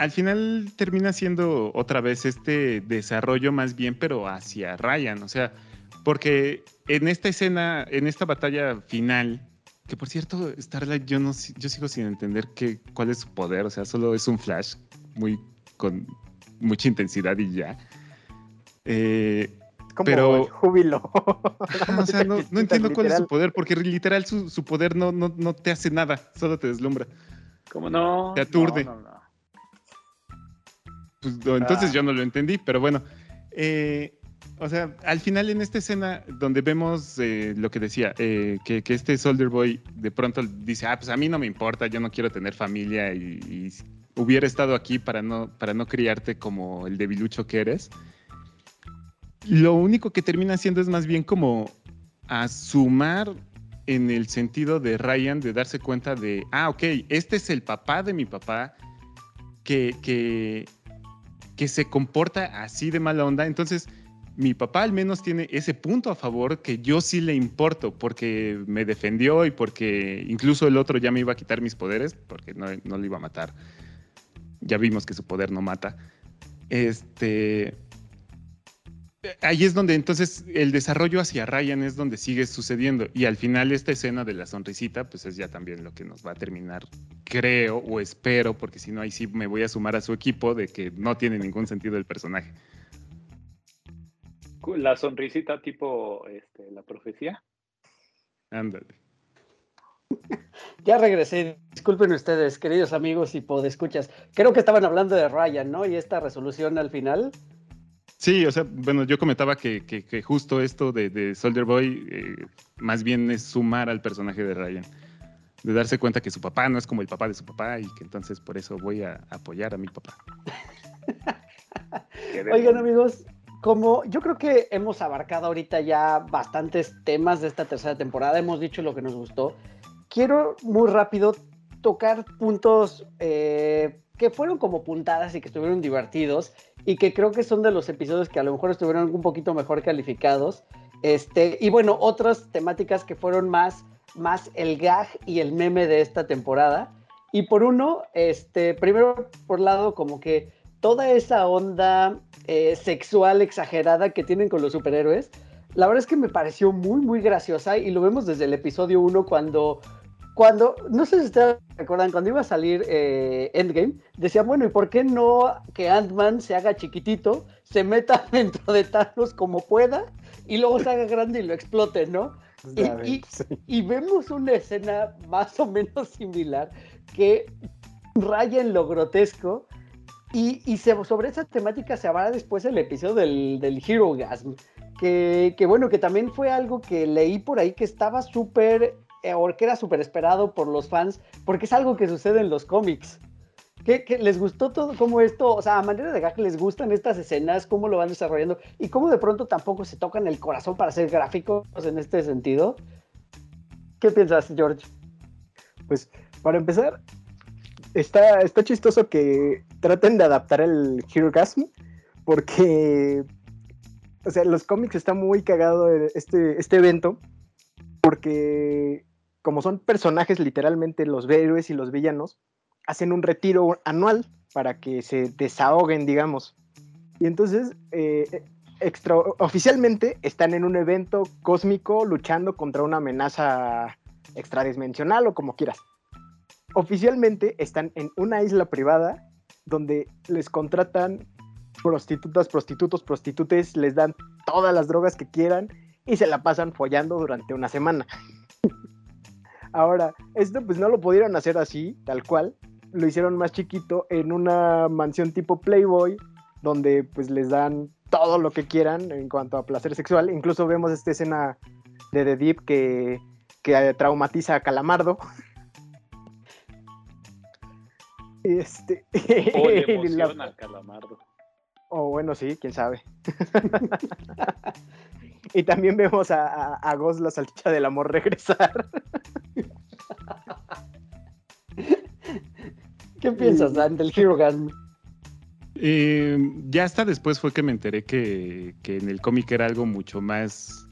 al final termina siendo otra vez este desarrollo más bien, pero hacia Ryan, o sea, porque en esta escena, en esta batalla final, que por cierto, Starlight, yo no yo sigo sin entender qué, cuál es su poder. O sea, solo es un flash muy con mucha intensidad y ya. Eh, Como pero, el júbilo. <laughs> o sea, no, no <laughs> entiendo cuál es su poder, porque literal su, su poder no, no, no, te hace nada, solo te deslumbra. ¿Cómo no? Te aturde. No, no, no. Pues, entonces Ah. yo no lo entendí, pero bueno. Eh, o sea, al final en esta escena donde vemos eh, lo que decía, eh, que, que este Soldier Boy de pronto dice, ah, pues a mí no me importa, yo no quiero tener familia y, y hubiera estado aquí para no, para no criarte como el debilucho que eres. Lo único que termina haciendo es más bien como asumar en el sentido de Ryan de darse cuenta de, ah, ok, este es el papá de mi papá que, que, que se comporta así de mala onda. Entonces, mi papá al menos tiene ese punto a favor que yo sí le importo porque me defendió y porque incluso el otro ya me iba a quitar mis poderes porque no, no le iba a matar. Ya vimos que su poder no mata. Este. Ahí es donde entonces el desarrollo hacia Ryan es donde sigue sucediendo. Y al final esta escena de la sonrisita, pues es ya también lo que nos va a terminar, creo o espero, porque si no ahí sí me voy a sumar a su equipo de que no tiene ningún sentido el personaje. La sonrisita tipo este, la profecía. Ándale. <laughs> Ya regresé. Disculpen ustedes, queridos amigos y podescuchas. Creo que estaban hablando de Ryan, ¿no? Y esta resolución al final. Sí, o sea, bueno, yo comentaba que, que, que justo esto de, de Soldier Boy eh, más bien es sumar al personaje de Ryan. De darse cuenta que su papá no es como el papá de su papá y que entonces por eso voy a apoyar a mi papá. <laughs> Oigan, amigos, como yo creo que hemos abarcado ahorita ya bastantes temas de esta tercera temporada, hemos dicho lo que nos gustó. Quiero muy rápido tocar puntos eh, que fueron como puntadas y que estuvieron divertidos y que creo que son de los episodios que a lo mejor estuvieron un poquito mejor calificados. Este, y bueno, otras temáticas que fueron más, más el gag y el meme de esta temporada. Y por uno, este, primero por lado, como que toda esa onda eh, sexual exagerada que tienen con los superhéroes, la verdad es que me pareció muy, muy graciosa y lo vemos desde el episodio 1 cuando, cuando, no sé si ustedes recuerdan, cuando iba a salir eh, Endgame, decían, bueno, ¿y por qué no que Ant-Man se haga chiquitito, se meta <laughs> dentro de Thanos como pueda y luego se haga grande y lo explote, ¿no? Y, y- y vemos una escena más o menos similar que raya en lo grotesco y, y se- sobre esa temática se hablará después el episodio del, del Hero Gasm, que, que bueno, que también fue algo que leí por ahí que estaba súper, eh, o que era súper esperado por los fans, porque es algo que sucede en los cómics. ¿Qué, qué- les gustó todo cómo esto, o sea, a manera de gag, les gustan estas escenas, cómo lo van desarrollando y cómo de pronto tampoco se tocan el corazón para hacer gráficos en este sentido? ¿Qué piensas, George? Pues para empezar, está, está chistoso que traten de adaptar el Herogasm porque, o sea, los cómics está muy cagado este, este evento porque como son personajes literalmente los héroes y los villanos, hacen un retiro anual para que se desahoguen, digamos. Y entonces, eh, oficialmente están en un evento cósmico luchando contra una amenaza extradimensional o como quieras. Oficialmente están en una isla privada donde les contratan prostitutas, prostitutos, prostitutes, les dan todas las drogas que quieran y se la pasan follando durante una semana. <laughs> Ahora, esto pues no lo pudieron hacer así, tal cual. Lo hicieron más chiquito en una mansión tipo Playboy, donde pues les dan todo lo que quieran en cuanto a placer sexual. Incluso vemos esta escena de The Deep que, que traumatiza a Calamardo. <laughs> Este. O le <laughs> emociona a Calamardo. O bueno, sí, quién sabe. <laughs> y también vemos a, a, a Ghost, la salchicha del amor, regresar. ¿Qué piensas, Dan, del Hero Gasm? Eh, ya hasta después fue que me enteré que, que en el cómic era algo mucho más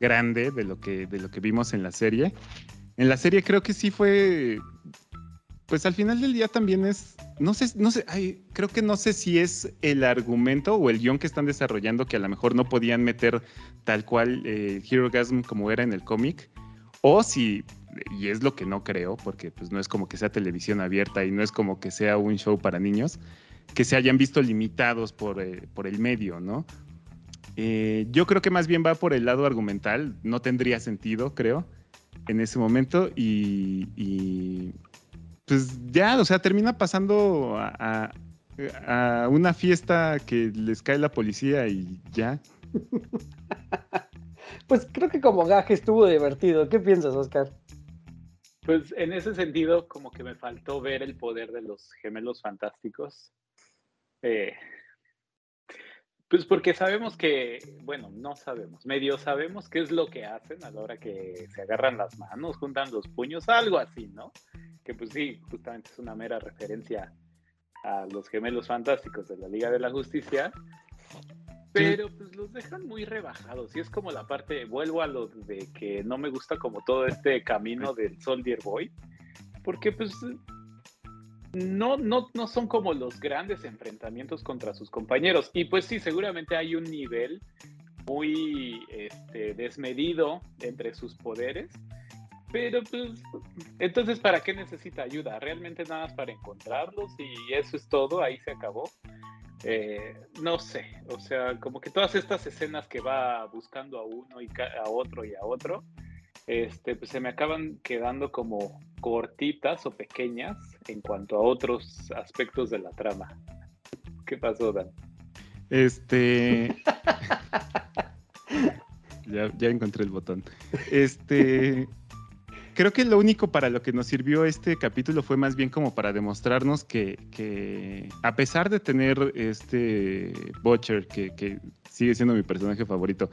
grande de lo, que, de lo que vimos en la serie. En la serie creo que sí fue. Pues al final del día también es. No sé, no sé, ay, creo que no sé si es el argumento o el guion que están desarrollando que a lo mejor no podían meter tal cual eh, Hero Gasm como era en el cómic. O si, y es lo que no creo, porque pues no es como que sea televisión abierta y no es como que sea un show para niños, que se hayan visto limitados por, eh, por el medio, ¿no? Eh, yo creo que más bien va por el lado argumental, no tendría sentido, creo, en ese momento y, y pues ya, o sea, termina pasando a, a, a, una fiesta que les cae la policía y ya. <laughs> Pues creo que como gaje estuvo divertido. ¿Qué piensas, Oscar? Pues en ese sentido, como que me faltó ver el poder de los gemelos fantásticos. Eh, pues porque sabemos que, bueno, no sabemos, medio sabemos qué es lo que hacen a la hora que se agarran las manos, juntan los puños, algo así, ¿no? Que pues sí, justamente es una mera referencia a los gemelos fantásticos de la Liga de la Justicia, pero pues los dejan muy rebajados y es como la parte, vuelvo a lo de que no me gusta como todo este camino del Soldier Boy, porque pues no, no, no son como los grandes enfrentamientos contra sus compañeros. Y pues sí, seguramente hay un nivel muy este, desmedido entre sus poderes. Pero pues, entonces, ¿para qué necesita ayuda? ¿Realmente nada más para encontrarlos y eso es todo? Ahí se acabó. Eh, no sé, o sea, como que todas estas escenas que va buscando a uno y a otro y a otro, este, pues se me acaban quedando como cortitas o pequeñas en cuanto a otros aspectos de la trama. ¿Qué pasó, Dan? Este. <laughs> ya, ya encontré el botón. Este. Creo que lo único para lo que nos sirvió este capítulo fue más bien como para demostrarnos que, que a pesar de tener este Butcher, que, que, sigue siendo mi personaje favorito,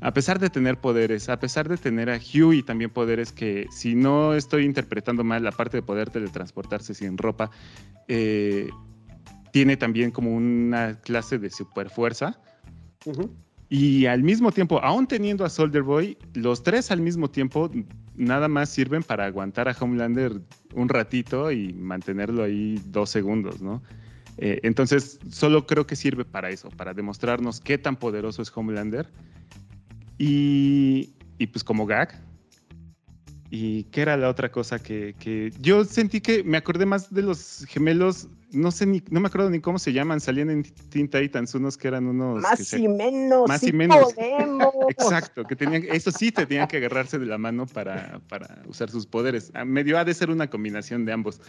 a pesar de tener poderes, a pesar de tener a Huey también poderes que, si no estoy interpretando mal, la parte de poder teletransportarse sin ropa, eh, tiene también como una clase de superfuerza. Uh -huh. Y al mismo tiempo, aún teniendo a Soldier Boy, los tres al mismo tiempo nada más sirven para aguantar a Homelander un ratito y mantenerlo ahí dos segundos, ¿no? Eh, entonces, solo creo que sirve para eso, para demostrarnos qué tan poderoso es Homelander. Y, y pues como gag. ¿Y qué era la otra cosa que, que, yo sentí que me acordé más de los gemelos? No sé ni, no me acuerdo ni cómo se llaman, salían en Teen Titans unos que eran unos... Más se, y menos, más sí y menos. Podemos. <laughs> Exacto, que tenían, eso sí, te tenían que agarrarse de la mano para, para usar sus poderes. A medio ha de ser una combinación de ambos.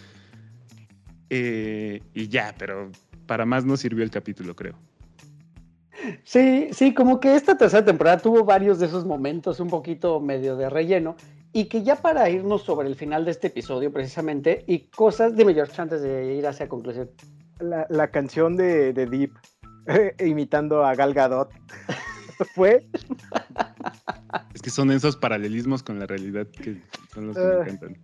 Eh, y ya, pero para más no sirvió el capítulo, creo. Sí, sí, como que esta tercera temporada tuvo varios de esos momentos un poquito medio de relleno y que ya para irnos sobre el final de este episodio precisamente y cosas, dime George, antes de ir hacia conclusión. La, la canción de, de Deep eh, <laughs> imitando a Gal Gadot <laughs> fue... Es que son esos paralelismos con la realidad que son los que uh, me encantan.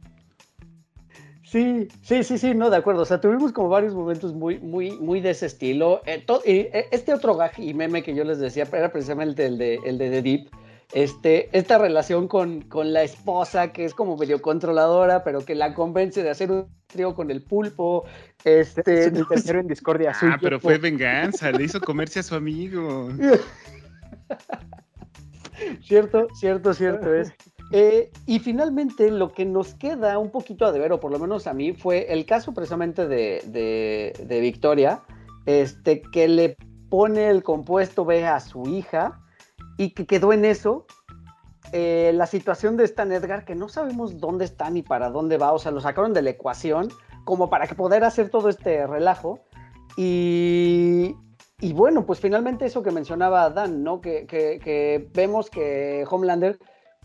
Sí, sí, sí, sí, no, de acuerdo. O sea, tuvimos como varios momentos muy, muy, muy de ese estilo. Eh, to, eh, este otro gag y meme que yo les decía era precisamente el de, el de The Deep. este, esta relación con, con la esposa que es como medio controladora, pero que la convence de hacer un trío con el pulpo. Este, el tercero en discordia. <laughs> soy Ah, pero fue venganza, le hizo comerse a su amigo. <laughs> Cierto, cierto, cierto es. Eh, y finalmente lo que nos queda un poquito a deber, o por lo menos a mí, fue el caso precisamente de, de- Victoria, este, que le pone el compuesto B a su hija y que quedó en eso. Eh, la situación de Stan Edgar, que no sabemos dónde está ni para dónde va, o sea, lo sacaron de la ecuación como para poder hacer todo este relajo. Y, y bueno, pues finalmente eso que mencionaba Dan, ¿no? Que, que- que vemos que Homelander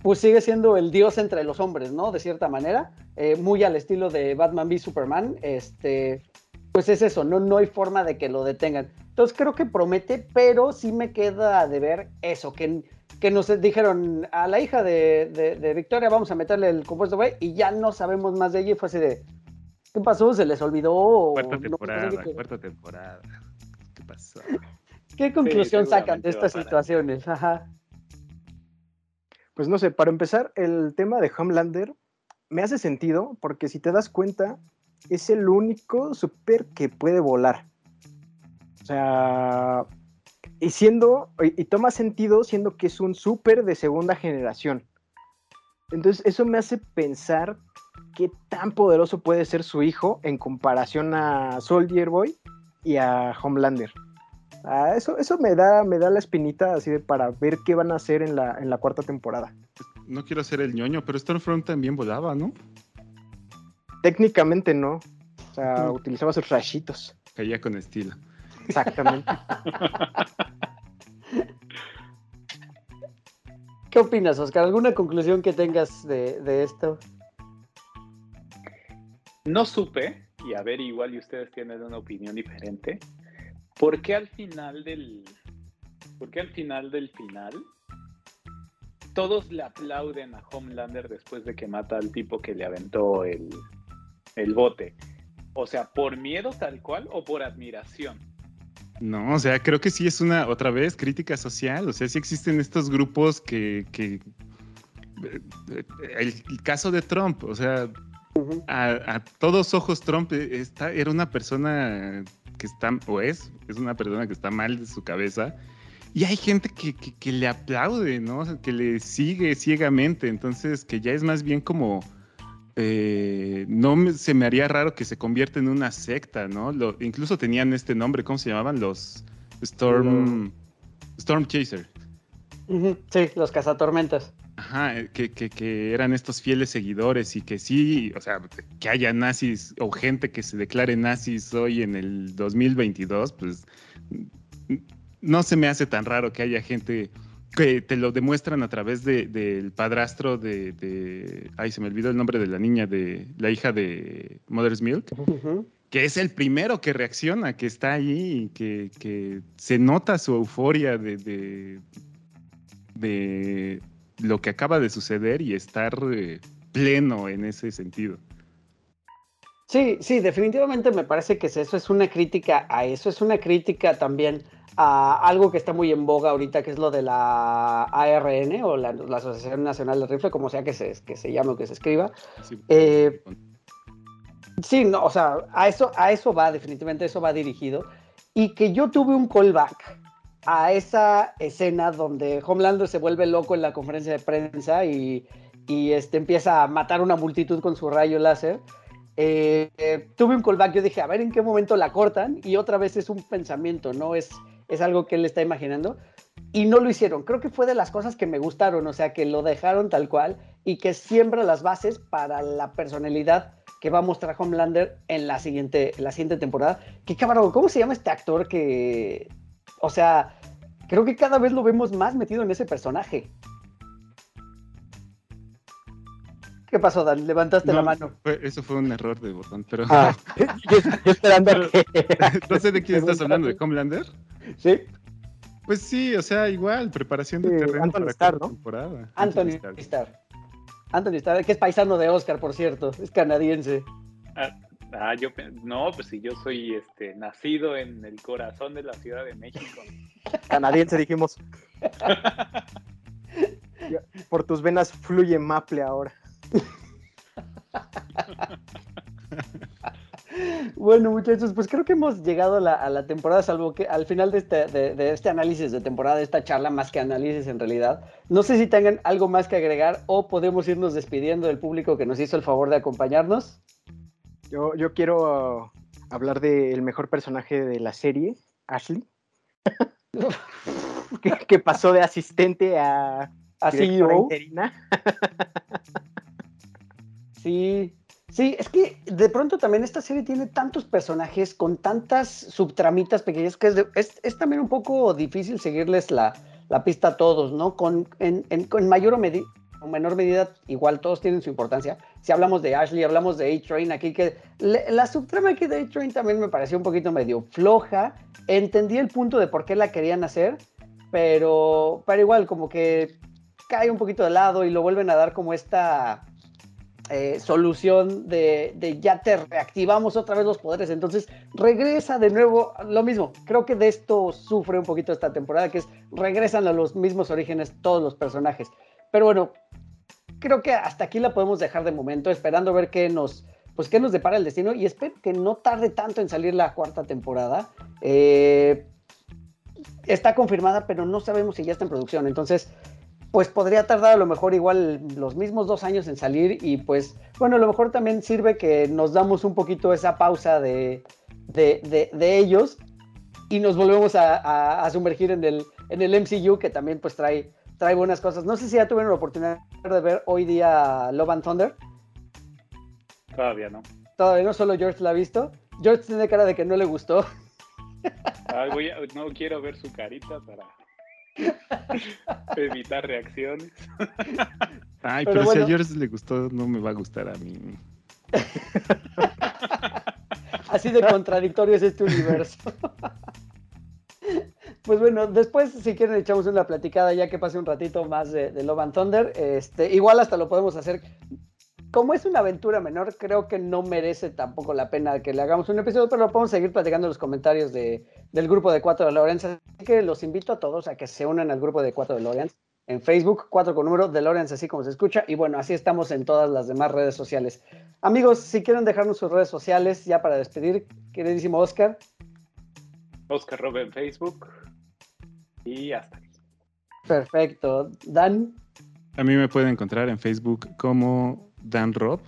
pues sigue siendo el dios entre los hombres, ¿no? De cierta manera, eh, muy al estilo de Batman v Superman, este, pues es eso, no, no hay forma de que lo detengan. Entonces creo que promete, pero sí me queda de ver eso, que, que nos dijeron a la hija de, de- de Victoria vamos a meterle el compuesto B y ya no sabemos más de ella y fue así de, ¿qué pasó? ¿Se les olvidó? Cuarta no temporada, qué? cuarta temporada. ¿Qué pasó? ¿Qué conclusión sacan de estas situaciones? Ajá. Pues no sé, para empezar, el tema de Homelander me hace sentido porque si te das cuenta, es el único super que puede volar. O sea, y siendo, y, toma sentido siendo que es un super de segunda generación. Entonces, eso me hace pensar qué tan poderoso puede ser su hijo en comparación a Soldier Boy y a Homelander. Ah, eso, eso me da, me da la espinita así de para ver qué van a hacer en la, en la cuarta temporada. No quiero ser el ñoño, pero Stormfront también volaba, ¿no? Técnicamente no. O sea, Mm. utilizaba sus rayitos. Caía con estilo. Exactamente. <laughs> ¿Qué opinas, Oscar? ¿Alguna conclusión que tengas de, de esto? No supe, y a ver, igual y ustedes tienen una opinión diferente. ¿Por qué al final del. ¿Por qué al final del final? Todos le aplauden a Homelander después de que mata al tipo que le aventó el, el bote. O sea, ¿por miedo tal cual o por admiración? No, o sea, creo que sí es una, otra vez, crítica social. O sea, sí existen estos grupos que. que eh, el, el caso de Trump, o sea, a, a todos ojos Trump eh, está, era una persona que está, o es, es una persona que está mal de su cabeza. Y hay gente que, que- que le aplaude, ¿no? O sea, que le sigue ciegamente. Entonces, que ya es más bien como... eh, no me- se me haría raro que se convierta en una secta, ¿no? Lo- incluso tenían este nombre, ¿cómo se llamaban? Los Storm... Storm Chaser. Sí, los cazatormentas. Ajá, eh, que, que- que eran estos fieles seguidores y que sí, o sea, que haya nazis o gente que se declare nazis hoy en el 2022, pues no se me hace tan raro que haya gente que te lo demuestran a través de- del padrastro de, de- Ay, se me olvidó el nombre de la niña, de la hija de Mother's Milk, que es el primero que reacciona, que está ahí y que, que se nota su euforia de lo que acaba de suceder y estar eh, pleno en ese sentido. Sí, sí, definitivamente me parece que eso es una crítica a eso, es una crítica también a algo que está muy en boga ahorita, que es lo de la ARN o la, la Asociación Nacional de Rifle, como sea que se, que se llame o que se escriba. Así, Eh, Sí, no, o sea, a eso, a eso va, definitivamente eso va dirigido. Y que yo tuve un callback a esa escena donde Homelander se vuelve loco en la conferencia de prensa y, y, este, empieza a matar una multitud con su rayo láser. Eh, eh, tuve un callback, yo dije, a ver en qué momento la cortan y otra vez es un pensamiento, ¿no? Es, es algo que él está imaginando. Y no lo hicieron. Creo que fue de las cosas que me gustaron, o sea, que lo dejaron tal cual y que siembra las bases para la personalidad que va a mostrar Homelander en la siguiente, en la siguiente temporada. Qué cabrón, ¿cómo se llama este actor que, o sea, creo que cada vez lo vemos más metido en ese personaje? ¿Qué pasó, Dan? Levantaste la No, mano. fue- eso fue un error de botón, pero Ah, <laughs> yo, esperando <laughs> no sé de quién estás hablando, ¿de Homelander? Sí, Pues sí, o sea, igual, preparación de Sí, terreno Anthony para ¿no? temporada. Anthony Starr. Starr. Anthony Starr, que es paisano de Oscar, por cierto, es canadiense. Ah, ah, yo no, pues si yo soy este nacido en el corazón de la Ciudad de México. <laughs> Canadiense dijimos. Por tus venas fluye Maple ahora. Bueno, muchachos, pues creo que hemos llegado a la, a la temporada, salvo que al final de este, de, de este análisis de temporada, de esta charla, más que análisis en realidad. No sé si tengan algo más que agregar o podemos irnos despidiendo del público que nos hizo el favor de acompañarnos. Yo, yo quiero hablar del mejor personaje de la serie, Ashley. <laughs> que, que pasó de asistente a, A CEO. interina. Sí, sí, es que de pronto también esta serie tiene tantos personajes con tantas subtramitas pequeñas que es, de- es, es también un poco difícil seguirles la, la pista a todos, ¿no? Con, en, en- con mayor o, medi- o menor medida, igual todos tienen su importancia. Si hablamos de Ashley, hablamos de A-Train aquí, que la subtrama aquí de A-Train también me pareció un poquito medio floja. Entendí el punto de por qué la querían hacer, pero, pero igual como que cae un poquito de lado y lo vuelven a dar como esta eh, solución de, de ya te reactivamos otra vez los poderes. Entonces regresa de nuevo lo mismo. Creo que de esto sufre un poquito esta temporada, que es regresan a los mismos orígenes todos los personajes. Pero bueno, creo que hasta aquí la podemos dejar de momento, esperando ver qué nos, pues, qué nos depara el destino. Y espero que no tarde tanto en salir la cuarta temporada. Eh, está confirmada, pero no sabemos si ya está en producción. Entonces, pues podría tardar a lo mejor igual los mismos dos años en salir y pues bueno, a lo mejor también sirve que nos damos un poquito esa pausa de, de, de- de ellos y nos volvemos a, a- sumergir en el, en el MCU que también pues trae, trae buenas cosas. No sé si ya tuvieron la oportunidad de ver hoy día Love and Thunder. Todavía no. Todavía no solo George la ha visto. George tiene cara de que no le gustó. Ay, voy a- no quiero ver su carita para evitar reacciones. Ay, Pero pero, si bueno. a George le gustó, no me va a gustar a mí. <laughs> Así de contradictorio es este universo. <laughs> Pues bueno, después si quieren echamos una platicada ya que pase un ratito más de, Love and Thunder. Este, igual hasta lo podemos hacer. Como es una aventura menor, creo que no merece tampoco la pena que le hagamos un episodio, pero lo podemos seguir platicando en los comentarios de, del grupo de Cuatro de Lawrence. Así que los invito a todos a que se unan al grupo de Cuatro de Lawrence en Facebook, 4 con número de Lawrence, así como se escucha. Y bueno, así estamos en todas las demás redes sociales. Amigos, si quieren dejarnos sus redes sociales ya para despedir, queridísimo Oscar. Oscar Rob en Facebook. Y hasta aquí. Perfecto. Dan, A mí me pueden encontrar en Facebook como Dan Rob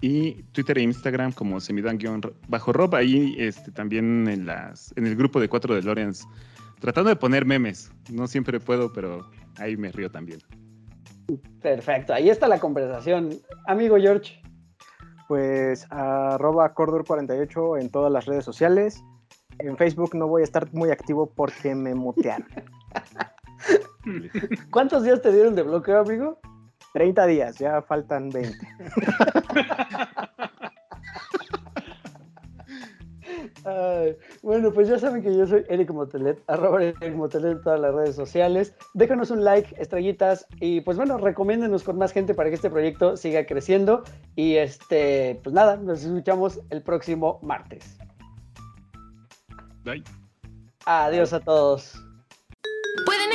y Twitter e Instagram como semidan-rob. Ahí este, también en, las, en el grupo de cuatro de Lorenz, tratando de poner memes. No siempre puedo, pero ahí me río también. perfecto. Ahí está la conversación. Amigo George, Pues arroba Cordor48 en todas las redes sociales. En Facebook no voy a estar muy activo porque me mutearon. <laughs> ¿cuántos días te dieron de bloqueo, amigo? 30 días, ya faltan 20. <laughs> Ay, bueno, pues ya saben que yo soy Eric Motelet, arroba Eric Motelet en todas las redes sociales. Déjanos un like, estrellitas y pues bueno, recomiéndenos con más gente para que este proyecto siga creciendo. Y este, pues nada, nos escuchamos el próximo martes. Bye. Adiós a todos.